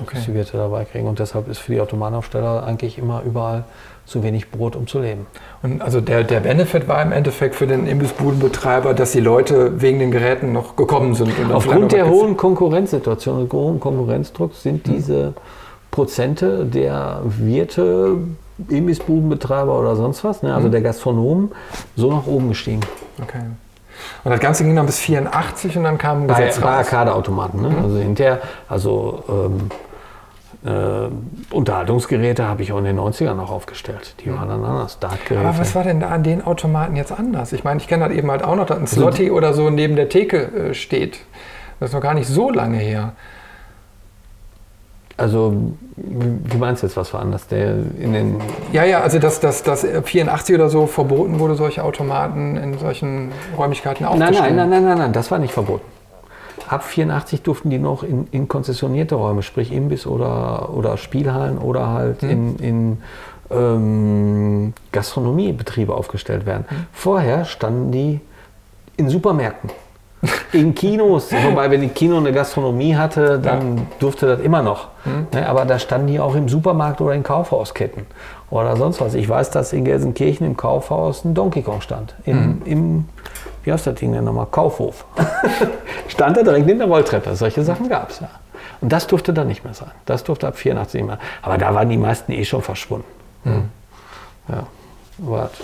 Speaker 2: okay. die Wirte dabei kriegen. Und deshalb ist für die Automatenaufsteller eigentlich immer überall zu wenig Brot, um zu leben.
Speaker 1: Und also der, der Benefit war im Endeffekt für den Imbissbudenbetreiber, dass die Leute wegen den Geräten noch gekommen sind.
Speaker 2: Aufgrund der hohen Konkurrenzsituation und hohen Konkurrenzdrucks sind mhm. diese Prozente der Wirte, Imbissbudenbetreiber oder sonst was, ne, also mhm. der Gastronomen, so nach oben gestiegen.
Speaker 1: Okay. Und das Ganze ging dann bis 84 und dann kam ein
Speaker 2: bei, Gesetz bei Arcade-Automaten. Ne? Mhm. Also hinterher, also ähm, äh, Unterhaltungsgeräte habe ich auch in den 90ern noch aufgestellt. Die waren dann anders.
Speaker 1: Dartgeräte. Aber was war denn da an den Automaten jetzt anders? Ich meine, ich kenne halt eben halt auch noch, dass ein Slotty also, oder so neben der Theke äh, steht. Das ist noch gar nicht so lange her.
Speaker 2: Also, wie meinst du jetzt, was war anders? Der in den
Speaker 1: ja, ja, also dass, dass, dass 84 oder so verboten wurde, solche Automaten in solchen Räumlichkeiten
Speaker 2: aufzustellen. Nein, nein, nein, nein, nein, das war nicht verboten. Ab 84 durften die noch in, in konzessionierte Räume, sprich Imbiss oder, oder Spielhallen oder halt hm. in, in ähm, Gastronomiebetriebe aufgestellt werden. Hm. Vorher standen die in Supermärkten. In Kinos, wobei, wenn die Kino eine Gastronomie hatte, dann ja. durfte das immer noch. Mhm. aber da standen die auch im Supermarkt oder in Kaufhausketten oder sonst was. Ich weiß, dass in Gelsenkirchen im Kaufhaus ein Donkey Kong stand. Im, mhm. im wie heißt das Ding denn nochmal? Kaufhof. [laughs] stand da direkt in der Rolltreppe. Solche Sachen gab es ja. Und das durfte dann nicht mehr sein. Das durfte ab 84 nicht mehr. Aber da waren die meisten eh schon verschwunden. Mhm. Ja, warte.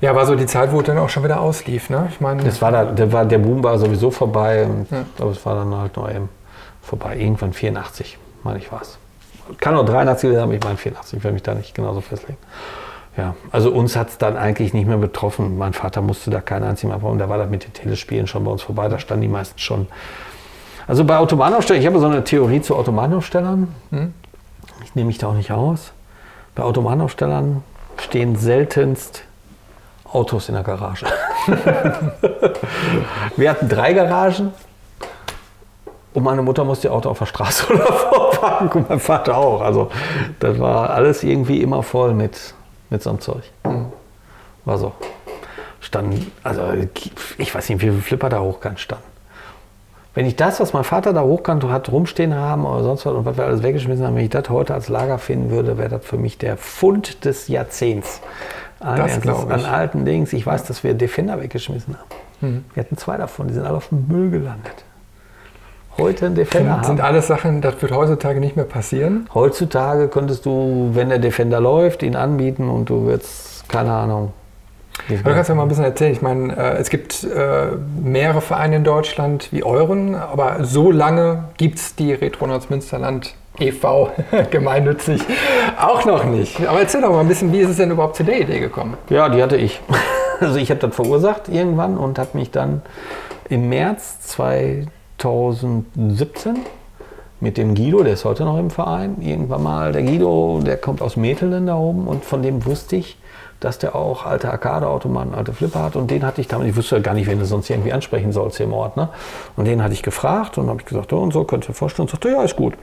Speaker 1: Ja, war so die Zeit, wo es dann auch schon wieder auslief. Ne?
Speaker 2: Ich meine, das war da, der, war, der Boom war sowieso vorbei. Und ja. Aber es war dann halt noch eben vorbei. Irgendwann 84, meine ich war es. Kann auch 83 sein, aber ich meine 84, ich will mich da nicht genauso festlegen. Ja, also uns hat es dann eigentlich nicht mehr betroffen. Mein Vater musste da keinen einzigen abbauen. Da war das mit den Telespielen schon bei uns vorbei. Da standen die meisten schon. Also bei Autobahnaufstellern, ich habe so eine Theorie zu Autobahnaufstellern. Hm? Ich nehme mich da auch nicht aus. Bei Autobahnaufstellern stehen seltenst Autos in der Garage. [laughs] wir hatten drei Garagen und meine Mutter musste ihr Auto auf der Straße [laughs] oder und mein Vater auch. Also das war alles irgendwie immer voll mit, mit so einem Zeug. War so. Standen, also ich weiß nicht, wie viele Flipper da hochkant standen. Wenn ich das, was mein Vater da hochkant hat, rumstehen haben oder sonst was und was wir alles weggeschmissen haben, wenn ich das heute als Lager finden würde, wäre das für mich der Fund des Jahrzehnts. Das glaube ich. An alten Dings. Ich weiß, dass wir Defender weggeschmissen haben. Mhm. Wir hatten zwei davon, die sind alle auf dem Müll gelandet. Heute ein Defender
Speaker 1: sind, sind alles Sachen, das wird heutzutage nicht mehr passieren?
Speaker 2: Heutzutage könntest du, wenn der Defender läuft, ihn anbieten und du wirst, keine Ahnung.
Speaker 1: Du kannst ja mal ein bisschen erzählen. Ich meine, äh, es gibt äh, mehrere Vereine in Deutschland wie euren, aber so lange gibt es die Retronauts Münsterland e.V. [laughs] gemeinnützig auch noch nicht. Aber erzähl doch mal ein bisschen, wie ist es denn überhaupt zu der Idee gekommen?
Speaker 2: Ja, die hatte ich. [laughs] Also ich habe das verursacht irgendwann und habe mich dann im März 2017 mit dem Guido, der ist heute noch im Verein, irgendwann mal, der Guido, der kommt aus Metelen da oben und von dem wusste ich, dass der auch alte Arcade-Automaten, alte Flipper hat und den hatte ich damals, ich wusste gar nicht, wen du sonst irgendwie ansprechen sollst hier im Ort, ne? Und den hatte ich gefragt und habe ich gesagt, oh, und so, könnt ihr vorstellen? Und sagte, ja, ist gut.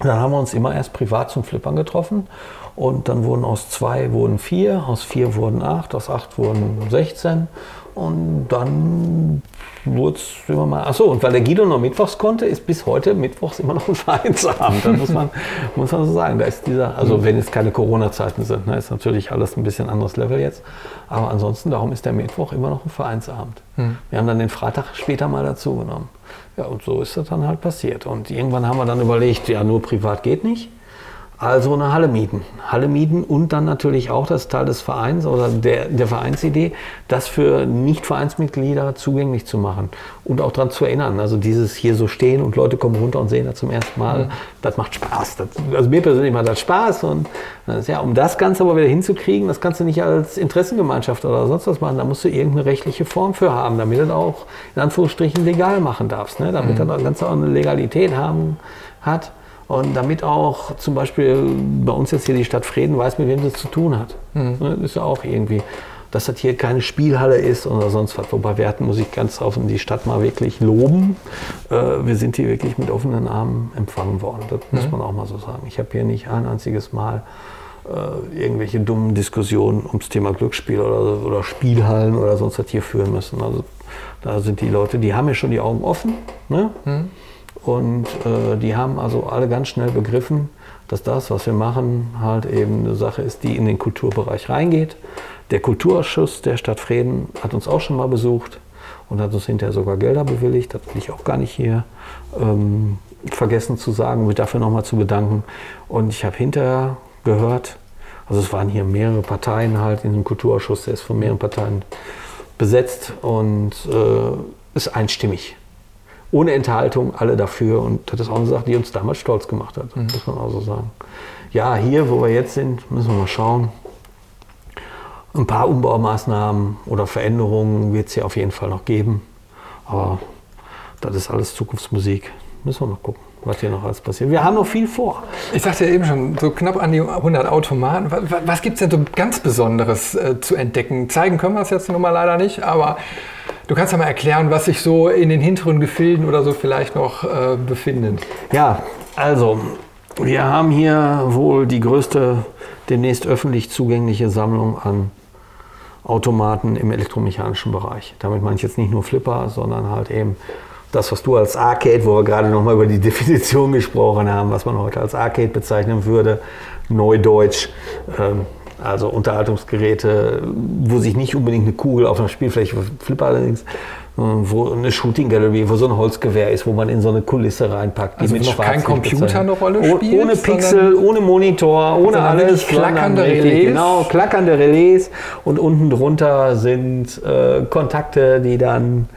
Speaker 2: Dann haben wir uns immer erst privat zum Flippern getroffen und dann wurden aus zwei wurden vier, aus vier wurden acht, aus acht wurden 16 und dann wurde es immer mal. Achso, und weil der Guido noch mittwochs konnte, ist bis heute mittwochs immer noch ein [laughs] Vereinsabend. Das muss man, muss man so sagen. Da ist dieser, also wenn es keine Corona-Zeiten sind, ne, ist natürlich alles ein bisschen anderes Level jetzt. Aber ansonsten, darum ist der Mittwoch immer noch ein Vereinsabend. Mhm. Wir haben dann den Freitag später mal dazu genommen. Ja, und so ist das dann halt passiert. Und irgendwann haben wir dann überlegt, ja, nur privat geht nicht. Also eine Halle mieten. Halle mieten und dann natürlich auch das Teil des Vereins oder der, der Vereinsidee, das für Nicht-Vereinsmitglieder zugänglich zu machen und auch daran zu erinnern. Also dieses hier so stehen und Leute kommen runter und sehen das zum ersten Mal, mhm. das macht Spaß. Das, also mir persönlich macht das Spaß und das, ja, um das Ganze aber wieder hinzukriegen, das kannst du nicht als Interessengemeinschaft oder sonst was machen. Da musst du irgendeine rechtliche Form für haben, damit du das auch in Anführungsstrichen legal machen darfst, ne? damit mhm. das Ganze auch eine Legalität haben hat. Und damit auch zum Beispiel bei uns jetzt hier die Stadt Frieden weiß, mit wem sie es zu tun hat. Mhm. Das ist ja auch irgendwie, dass das hier keine Spielhalle ist oder sonst was. Wobei wir hatten, muss ich ganz offen die Stadt mal wirklich loben. Äh, wir sind hier wirklich mit offenen Armen empfangen worden. Das mhm. muss man auch mal so sagen. Ich habe hier nicht ein einziges Mal äh, irgendwelche dummen Diskussionen ums Thema Glücksspiel oder, oder Spielhallen oder sonst was hier führen müssen. Also da sind die Leute, die haben ja schon die Augen offen. Ne? Mhm. Und äh, die haben also alle ganz schnell begriffen, dass das, was wir machen, halt eben eine Sache ist, die in den Kulturbereich reingeht. Der Kulturausschuss der Stadt Frieden hat uns auch schon mal besucht und hat uns hinterher sogar Gelder bewilligt. Das will ich auch gar nicht hier ähm, vergessen zu sagen, mich dafür nochmal zu bedanken. Und ich habe hinterher gehört, also es waren hier mehrere Parteien halt in dem Kulturausschuss, der ist von mehreren Parteien besetzt und äh, ist einstimmig ohne Enthaltung, alle dafür. Und das ist auch eine Sache, die uns damals stolz gemacht hat, mhm. muss man auch so sagen. Ja, hier, wo wir jetzt sind, müssen wir mal schauen. Ein paar Umbaumaßnahmen oder Veränderungen wird es hier auf jeden Fall noch geben. Aber das ist alles Zukunftsmusik. Müssen wir mal gucken was hier noch alles passiert. Wir haben noch viel vor.
Speaker 1: Ich sagte ja eben schon, so knapp an die 100 Automaten. Was, was gibt es denn so ganz Besonderes äh, zu entdecken? Zeigen können wir es jetzt nun mal leider nicht, aber Du kannst ja mal erklären, was sich so in den hinteren Gefilden oder so vielleicht noch äh, befindet.
Speaker 2: Ja, also wir haben hier wohl die größte demnächst öffentlich zugängliche Sammlung an Automaten im elektromechanischen Bereich. Damit meine ich jetzt nicht nur Flipper, sondern halt eben das, was du als Arcade, wo wir gerade nochmal über die [laughs] Definition gesprochen haben, was man heute als Arcade bezeichnen würde, Neudeutsch. Ähm, also Unterhaltungsgeräte, wo sich nicht unbedingt eine Kugel auf einer Spielfläche, Flipper allerdings, wo eine Shooting Gallery, wo so ein Holzgewehr ist, wo man in so eine Kulisse reinpackt.
Speaker 1: Die also mit noch kein Computer eine Rolle spielt?
Speaker 2: Ohne Pixel, ohne Monitor, ohne alles.
Speaker 1: Klackernde Relais.
Speaker 2: Genau, klackernde Relais. Und unten drunter sind äh, Kontakte, die dann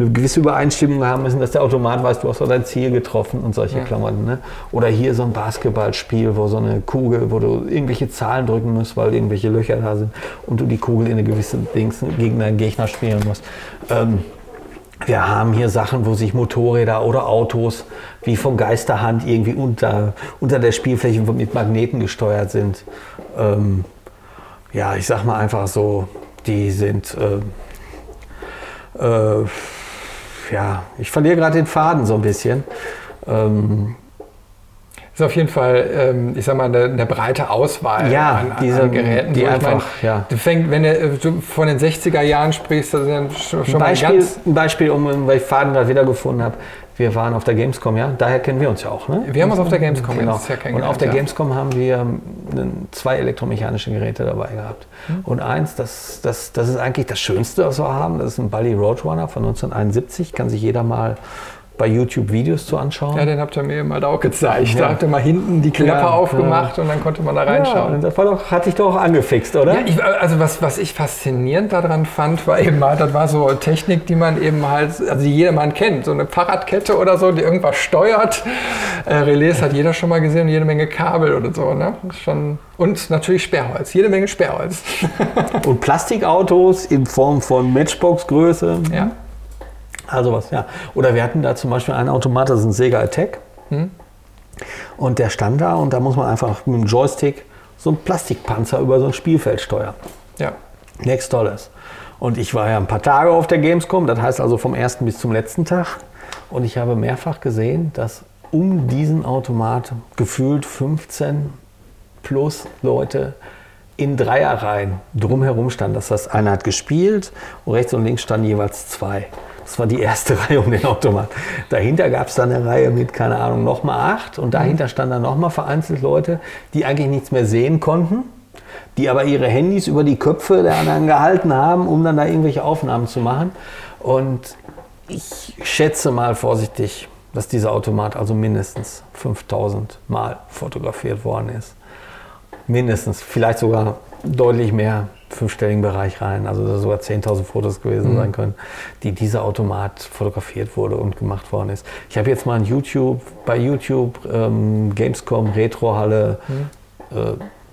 Speaker 2: eine gewisse Übereinstimmung haben müssen, dass der Automat weiß, du hast doch dein Ziel getroffen und solche ja. Klammern. Ne? Oder hier so ein Basketballspiel, wo so eine Kugel, wo du irgendwelche Zahlen drücken musst, weil irgendwelche Löcher da sind und du die Kugel in eine gewisse Dings gegen deinen Gegner spielen musst. Ähm, wir haben hier Sachen, wo sich Motorräder oder Autos wie von Geisterhand irgendwie unter, unter der Spielfläche mit Magneten gesteuert sind. Ähm, ja, ich sag mal einfach so, die sind äh, äh, ja, ich verliere gerade den Faden so ein bisschen. Ähm,
Speaker 1: ist auf jeden Fall, ähm, ich sag mal, eine, eine breite Auswahl
Speaker 2: ja, an, diese, an Geräten.
Speaker 1: Die einfach, meine, ja. Du fängst, wenn du von den 60er Jahren sprichst, das ist schon,
Speaker 2: schon ein Beispiel, mal ganz... Ein Beispiel, um, weil ich Faden gerade wiedergefunden habe. Wir waren auf der Gamescom, ja, daher kennen wir uns ja auch. Ne?
Speaker 1: Wir haben uns auf der Gamescom
Speaker 2: genau. Ja Und auf der ja. Gamescom haben wir zwei elektromechanische Geräte dabei gehabt. Mhm. Und eins, das, das, das ist eigentlich das Schönste, was wir haben, das ist ein Bally Roadrunner von 1971, kann sich jeder mal bei YouTube Videos zu anschauen.
Speaker 1: Ja, den habt ihr mir mal auch gezeigt. Ja. Da habt ihr mal hinten die Klappe ja, aufgemacht ja. und dann konnte man da reinschauen.
Speaker 2: Das war doch, hat dich doch auch angefixt, oder? Ja,
Speaker 1: ich, also was, was ich faszinierend daran fand, war eben mal, das war so Technik, die man eben halt, also die jedermann kennt. So eine Fahrradkette oder so, die irgendwas steuert. Äh, Relais hat jeder schon mal gesehen und jede Menge Kabel oder so. Ne? Schon und natürlich Sperrholz, jede Menge Sperrholz.
Speaker 2: und Plastikautos in Form von Matchbox-Größe. Ja. Also was, ja. Oder wir hatten da zum Beispiel einen Automat, das ist ein Sega Attack. Hm. Und der stand da und da muss man einfach mit dem Joystick so einen Plastikpanzer über so ein Spielfeld steuern.
Speaker 1: Ja.
Speaker 2: Next Tolles. Und ich war ja ein paar Tage auf der Gamescom, das heißt also vom ersten bis zum letzten Tag. Und ich habe mehrfach gesehen, dass um diesen Automat gefühlt 15 plus Leute in Dreierreihen drumherum standen. Das heißt, einer hat gespielt und rechts und links standen jeweils zwei. Das war die erste [laughs] Reihe um den Automat. Dahinter gab es dann eine Reihe mit, keine Ahnung, nochmal acht. Und dahinter standen dann nochmal vereinzelt Leute, die eigentlich nichts mehr sehen konnten, die aber ihre Handys über die Köpfe der anderen gehalten haben, um dann da irgendwelche Aufnahmen zu machen. Und ich schätze mal vorsichtig, dass dieser Automat also mindestens 5000 Mal fotografiert worden ist. Mindestens, vielleicht sogar deutlich mehr fünfstelligen Bereich rein, also sogar 10.000 Fotos gewesen mhm. sein können, die dieser Automat fotografiert wurde und gemacht worden ist. Ich habe jetzt mal ein YouTube, bei YouTube ähm, Gamescom Retrohalle mhm. äh,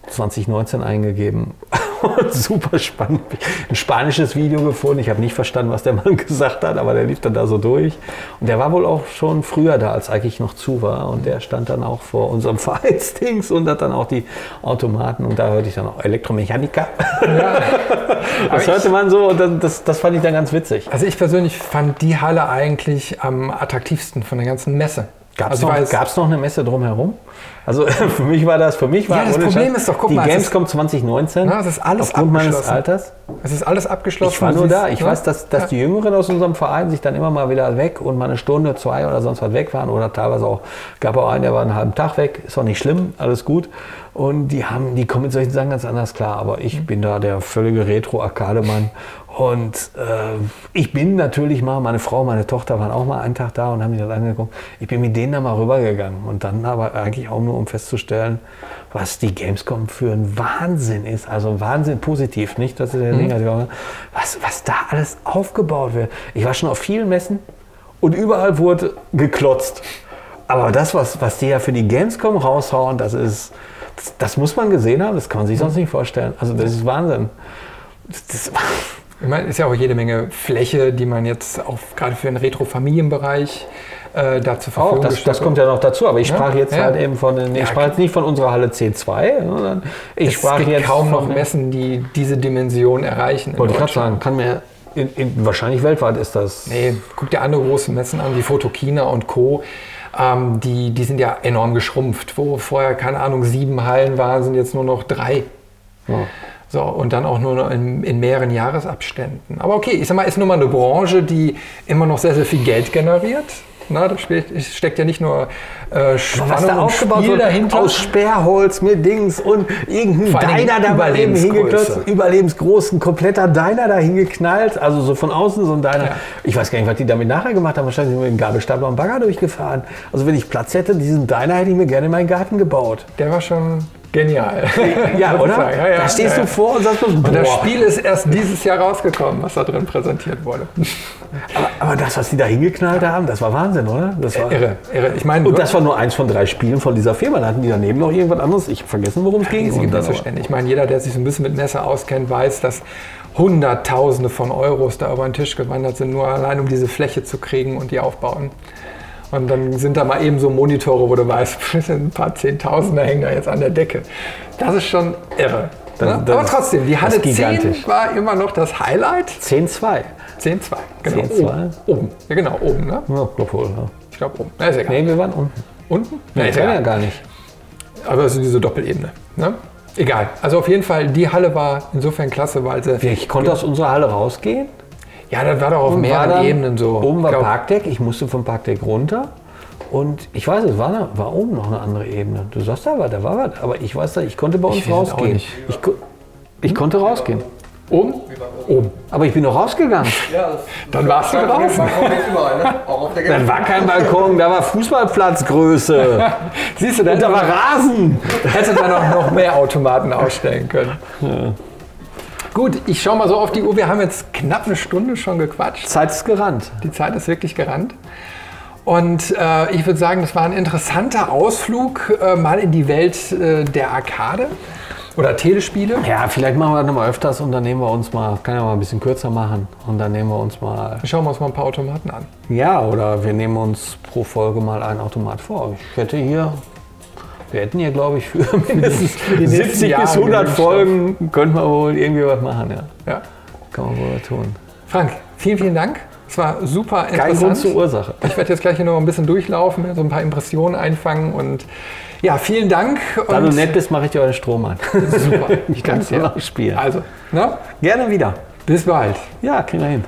Speaker 2: 2019 eingegeben [laughs] super spannend. Ein spanisches Video gefunden. Ich habe nicht verstanden, was der Mann [laughs] gesagt hat, aber der lief dann da so durch. Und der war wohl auch schon früher da, als eigentlich noch zu war. Und der stand dann auch vor unserem [laughs] Vereinsdings und hat dann auch die Automaten. Und da hörte ich dann auch Elektromechaniker. Ja. das hörte man so und das, das fand ich dann ganz witzig.
Speaker 1: Also ich persönlich fand die Halle eigentlich am attraktivsten von der ganzen Messe.
Speaker 2: Gab es also noch, noch, eine Messe drumherum? Also [laughs] für mich war das, für mich war
Speaker 1: ja, das Problem Scheiß, ist doch, guck
Speaker 2: die
Speaker 1: mal,
Speaker 2: Gamescom 2019.
Speaker 1: Na, es ist alles
Speaker 2: aufgrund meines Alters.
Speaker 1: Es ist alles abgeschlossen.
Speaker 2: Ich war nur da. Ich ne? weiß, dass, dass ja. die Jüngeren aus unserem Verein sich dann immer mal wieder weg und mal eine Stunde, zwei oder sonst was weg waren oder teilweise auch gab auch einen, der war einen halben Tag weg. Ist auch nicht schlimm, alles gut. Und die haben, die kommen mit solchen Sachen ganz anders klar. Aber ich mhm. bin da der völlige Retro-Arcade-Mann und äh, ich bin natürlich mal, meine Frau, meine Tochter waren auch mal einen Tag da und haben sich das angeguckt. Ich bin mit denen da mal rübergegangen und dann aber eigentlich auch nur, um festzustellen, was die Gamescom für ein Wahnsinn ist. Also Wahnsinn positiv, nicht, dass der mhm. Ding was, was da alles aufgebaut wird. Ich war schon auf vielen Messen und überall wurde geklotzt. Aber das, was, was die ja für die Gamescom raushauen, das ist, das, das muss man gesehen haben, das kann man sich sonst nicht vorstellen. Also das ist Wahnsinn. Das, das, [laughs]
Speaker 1: ich meine, ist ja auch jede Menge Fläche, die man jetzt auch gerade für den Retro-Familienbereich äh, da zur Verfügung
Speaker 2: auch, das, das kommt ja noch dazu, aber ich sprach jetzt ja. halt eben von, nee, ich sprach jetzt nicht von unserer Halle C2, sondern ich es sprach
Speaker 1: gibt
Speaker 2: jetzt
Speaker 1: kaum noch Messen, die diese Dimension erreichen.
Speaker 2: Wollte ich gerade sagen, kann mir in, in, wahrscheinlich weltweit ist das.
Speaker 1: Nee, guck dir andere große Messen an, wie Fotokina und Co. Ähm, die, die sind ja enorm geschrumpft. Wo vorher, keine Ahnung, sieben Hallen waren, sind jetzt nur noch drei. Ja. So, und dann auch nur in, in, mehreren Jahresabständen. Aber okay, ich sag mal, ist nun mal eine Branche, die immer noch sehr, sehr viel Geld generiert. Na, da steckt ja nicht nur äh, Spannung was da
Speaker 2: aufgebaut Spiel wird, dahinter. Aus Sperrholz mit Dings und irgendein Diner da mal eben hingeklotzt. Überlebensgroß, ein kompletter Diner da hingeknallt. Also so von außen so ein Diner. Ja. Ich weiß gar nicht, was die damit nachher gemacht haben. Wahrscheinlich sind wir mit dem Gabelstapler und Bagger durchgefahren. Also wenn ich Platz hätte, diesen Diner hätte ich mir gerne in meinen Garten gebaut.
Speaker 1: Der war schon Genial.
Speaker 2: Ja, [laughs] oder? Ja, ja, da stehst ja, du vor und sagst, boah.
Speaker 1: Und das Spiel ist erst dieses Jahr rausgekommen, was da drin präsentiert wurde.
Speaker 2: Aber, aber das, was die da hingeknallt haben, das war Wahnsinn, oder? Das war
Speaker 1: irre, irre. Ich meine,
Speaker 2: und das war nur eins von drei Spielen von dieser Firma. Da hatten die daneben noch irgendwas anderes. Ich habe vergessen, worum es ging.
Speaker 1: Ich meine, jeder, der sich so ein bisschen mit Messer auskennt, weiß, dass Hunderttausende von Euros da über den Tisch gewandert sind, nur allein um diese Fläche zu kriegen und die aufbauen. Und dann sind da mal eben so Monitore, wo du weißt, [laughs] ein paar Zehntausender hängen da jetzt an der Decke. Das ist schon irre. Das, ne? das Aber trotzdem, die Halle 10 war immer noch das Highlight.
Speaker 2: 10-2.
Speaker 1: 10-2, genau. 10 oben. oben. Ja, genau, oben, ne? Ja, obwohl, ja. Ich glaube oben.
Speaker 2: Na, ist egal. Nee, wir waren unten.
Speaker 1: Unten?
Speaker 2: Nee, ist ja gar nicht.
Speaker 1: Aber es ist diese Doppelebene. Ne? Egal. Also auf jeden Fall, die Halle war insofern klasse, weil sie.
Speaker 2: Ich konnte aus unserer Halle rausgehen?
Speaker 1: Ja, das war doch auf oben mehreren dann, Ebenen so.
Speaker 2: Oben war Parkdeck, ich musste vom Parkdeck runter. Und ich weiß, es war, war oben noch eine andere Ebene. Du sagst da war, da war was. Aber ich weiß, ich konnte bei uns ich rausgehen. Ich, ich konnte rausgehen.
Speaker 1: Oben?
Speaker 2: Oben. Aber ich bin noch rausgegangen. [laughs] Ja,
Speaker 1: dann warst du draußen.
Speaker 2: Ne? [laughs] Dann war kein Balkon, da war Fußballplatzgröße. [laughs]
Speaker 1: Siehst du, da, da war Rasen. Hätte man auch noch mehr Automaten ausstellen können. Ja. Gut, ich schaue mal so auf die Uhr. Wir haben jetzt knapp eine Stunde schon gequatscht.
Speaker 2: Zeit ist gerannt.
Speaker 1: Die Zeit ist wirklich gerannt. Und äh, ich würde sagen, das war ein interessanter Ausflug äh, mal in die Welt äh, der Arcade oder Telespiele.
Speaker 2: Ja, vielleicht machen wir das nochmal öfters und dann nehmen wir uns mal, kann ja mal ein bisschen kürzer machen und dann nehmen wir uns mal.
Speaker 1: Schauen wir uns mal ein paar Automaten an.
Speaker 2: Ja, oder wir nehmen uns pro Folge mal einen Automat vor. Ich hätte hier wir hätten ja, glaube ich, für mindestens für 70 bis 100 Folgen könnten wir wohl irgendwie was machen. Ja. ja. Kann man wohl tun.
Speaker 1: Frank, vielen, vielen Dank. Es war super
Speaker 2: Kein
Speaker 1: interessant.
Speaker 2: Grund zur Ursache.
Speaker 1: Ich werde jetzt gleich hier noch ein bisschen durchlaufen, so ein paar Impressionen einfangen und ja, vielen Dank.
Speaker 2: Da
Speaker 1: und
Speaker 2: du nett bist, mache ich dir einen Strom an. [laughs]
Speaker 1: Super. [laughs]
Speaker 2: Ich kannst du
Speaker 1: Danke.
Speaker 2: noch spielen.
Speaker 1: Also, ne?
Speaker 2: Gerne wieder.
Speaker 1: bis bald.
Speaker 2: Ja, kriegen wir hin.